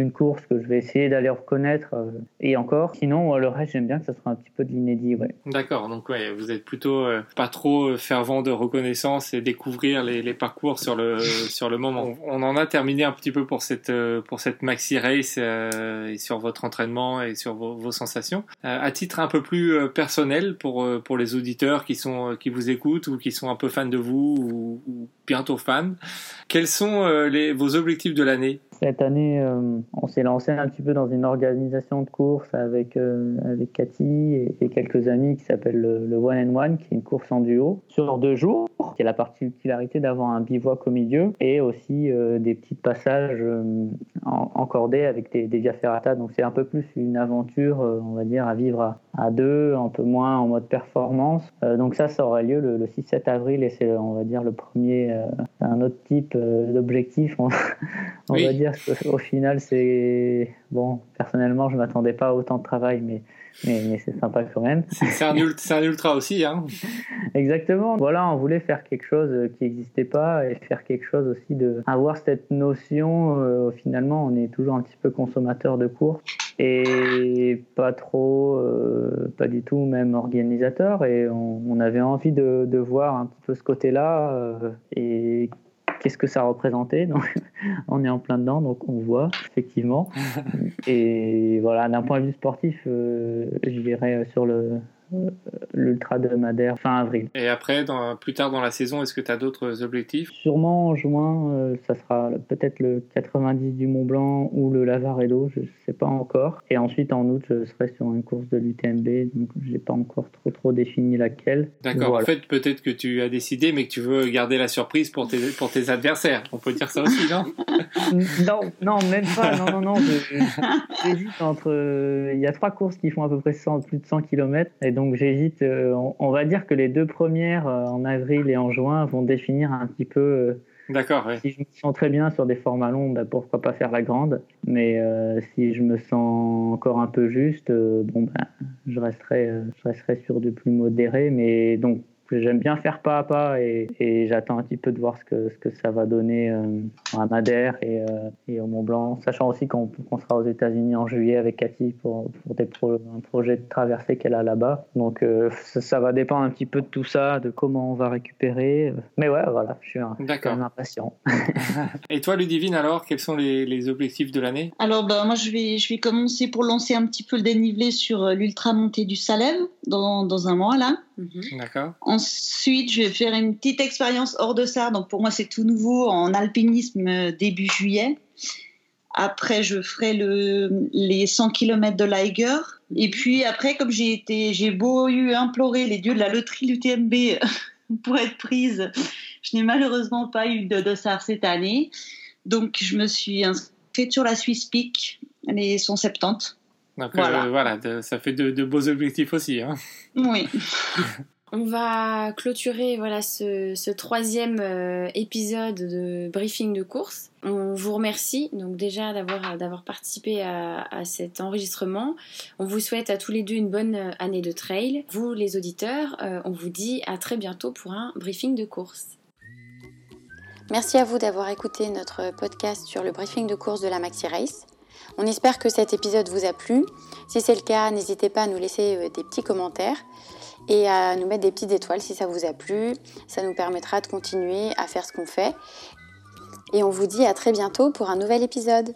une course que je vais essayer d'aller reconnaître euh, et encore. Sinon, euh, le reste, j'aime bien que ça soit un petit peu de l'inédit. Ouais. D'accord, donc ouais, vous êtes plutôt euh, pas trop fervent de reconnaissance et découvrir les, les parcours sur le sur le moment. On, en a terminé un petit peu pour cette pour cette maxi race et sur votre entraînement et sur vos, vos sensations. à titre un peu plus personnel pour pour les auditeurs qui sont qui vous écoutent ou qui sont un peu fans de vous ou, ou bientôt fans, quels sont les, vos objectifs de l'année? Cette année, euh, on s'est lancé un petit peu dans une organisation de course avec, euh, avec Cathy et, quelques amis qui s'appelle le, One and One, qui est une course en duo sur deux jours, qui a la particularité d'avoir un bivouac au milieu et aussi euh, des petits passages en, cordée avec des, des via ferrata. Donc c'est un peu plus une aventure, on va dire, à vivre deux, un peu moins en mode performance. donc ça, ça aura lieu le, 6-7 avril et c'est, on va dire, le premier, un autre type d'objectif, on, va dire au final, c'est. Bon, personnellement, je ne m'attendais pas à autant de travail, mais, mais, c'est sympa quand même. C'est un, un, ultra aussi, hein Exactement. Voilà, on voulait faire quelque chose qui n'existait pas et faire quelque chose aussi de. avoir cette notion, euh, finalement, on est toujours un petit peu consommateur de cours et pas trop, euh, pas du tout même organisateur. Et on, avait envie de, de, voir un petit peu ce côté-là euh, et qu'est-ce que ça représentait. Donc, on est en plein dedans, donc on voit effectivement. Et voilà, d'un point de vue sportif, euh, je dirais sur le, euh, l'Ultra de Madère fin avril. Et après, dans, plus tard dans la saison, est-ce que tu as d'autres objectifs? Sûrement en juin, euh, ça sera peut-être le 90 du Mont Blanc ou le Lavaredo, je ne sais pas encore. Et ensuite, en août, je serai sur une course de l'UTMB, donc je n'ai pas encore trop trop défini laquelle. D'accord, en fait, peut-être que tu as décidé, mais que tu veux garder la surprise pour tes, pour tes adversaires. On peut dire ça aussi, non? Non, non, même pas. Non, non, non. J'hésite entre. Il y a trois courses qui font à peu près 100, plus de 100 km. Et donc j'hésite. Euh, on, va dire que les deux premières euh, en avril et en juin vont définir un petit peu. Euh, D'accord. Si je me sens très bien sur des formats longs, bah, pourquoi pas faire la grande. Mais si je me sens encore un peu juste, bon bah, je resterai, je resterai sur du plus modéré. Mais donc j'aime bien faire pas à pas et, j'attends un petit peu de voir ce que, ce que ça va donner euh, à Madère et, euh, et, au Mont Blanc, sachant aussi qu'on sera aux États-Unis en juillet avec Cathy pour, pour des un projet de traversée qu'elle a là-bas. Donc euh, ça, va dépendre un petit peu de tout ça, de comment on va récupérer. Mais ouais, voilà, je suis un, quand impatient. et toi, Ludivine, alors, quels sont les, les objectifs de l'année? Alors, bah, moi, je vais, je vais commencer pour lancer un petit peu le dénivelé sur l'ultra montée du Salem dans, dans un mois là. Mhm. D'accord. Ensuite, je vais faire une petite expérience hors de ça. Donc pour moi, c'est tout nouveau en alpinisme euh, début juillet. Après, je ferai le, les 100 km de l'Aiger. Et puis après, comme j'ai été, j'ai beau eu implorer les dieux de la loterie l'UTMB pour être prise, je n'ai malheureusement pas eu de dossard cette année. Donc je me suis inscrite sur la Swiss Peak, les 170. Donc euh, voilà, ça fait de, beaux objectifs aussi. Hein. Oui. On va clôturer voilà ce, troisième euh, épisode de briefing de course. On vous remercie donc déjà d'avoir d'avoir participé à, cet enregistrement. On vous souhaite à tous les deux une bonne euh, année de trail. Vous les auditeurs, on vous dit à très bientôt pour un briefing de course. Merci à vous d'avoir écouté notre podcast sur le briefing de course de la Maxi Race. On espère que cet épisode vous a plu. Si c'est le cas, n'hésitez pas à nous laisser euh, des petits commentaires et à nous mettre des petites étoiles si ça vous a plu. Ça nous permettra de continuer à faire ce qu'on fait. Et on vous dit à très bientôt pour un nouvel épisode.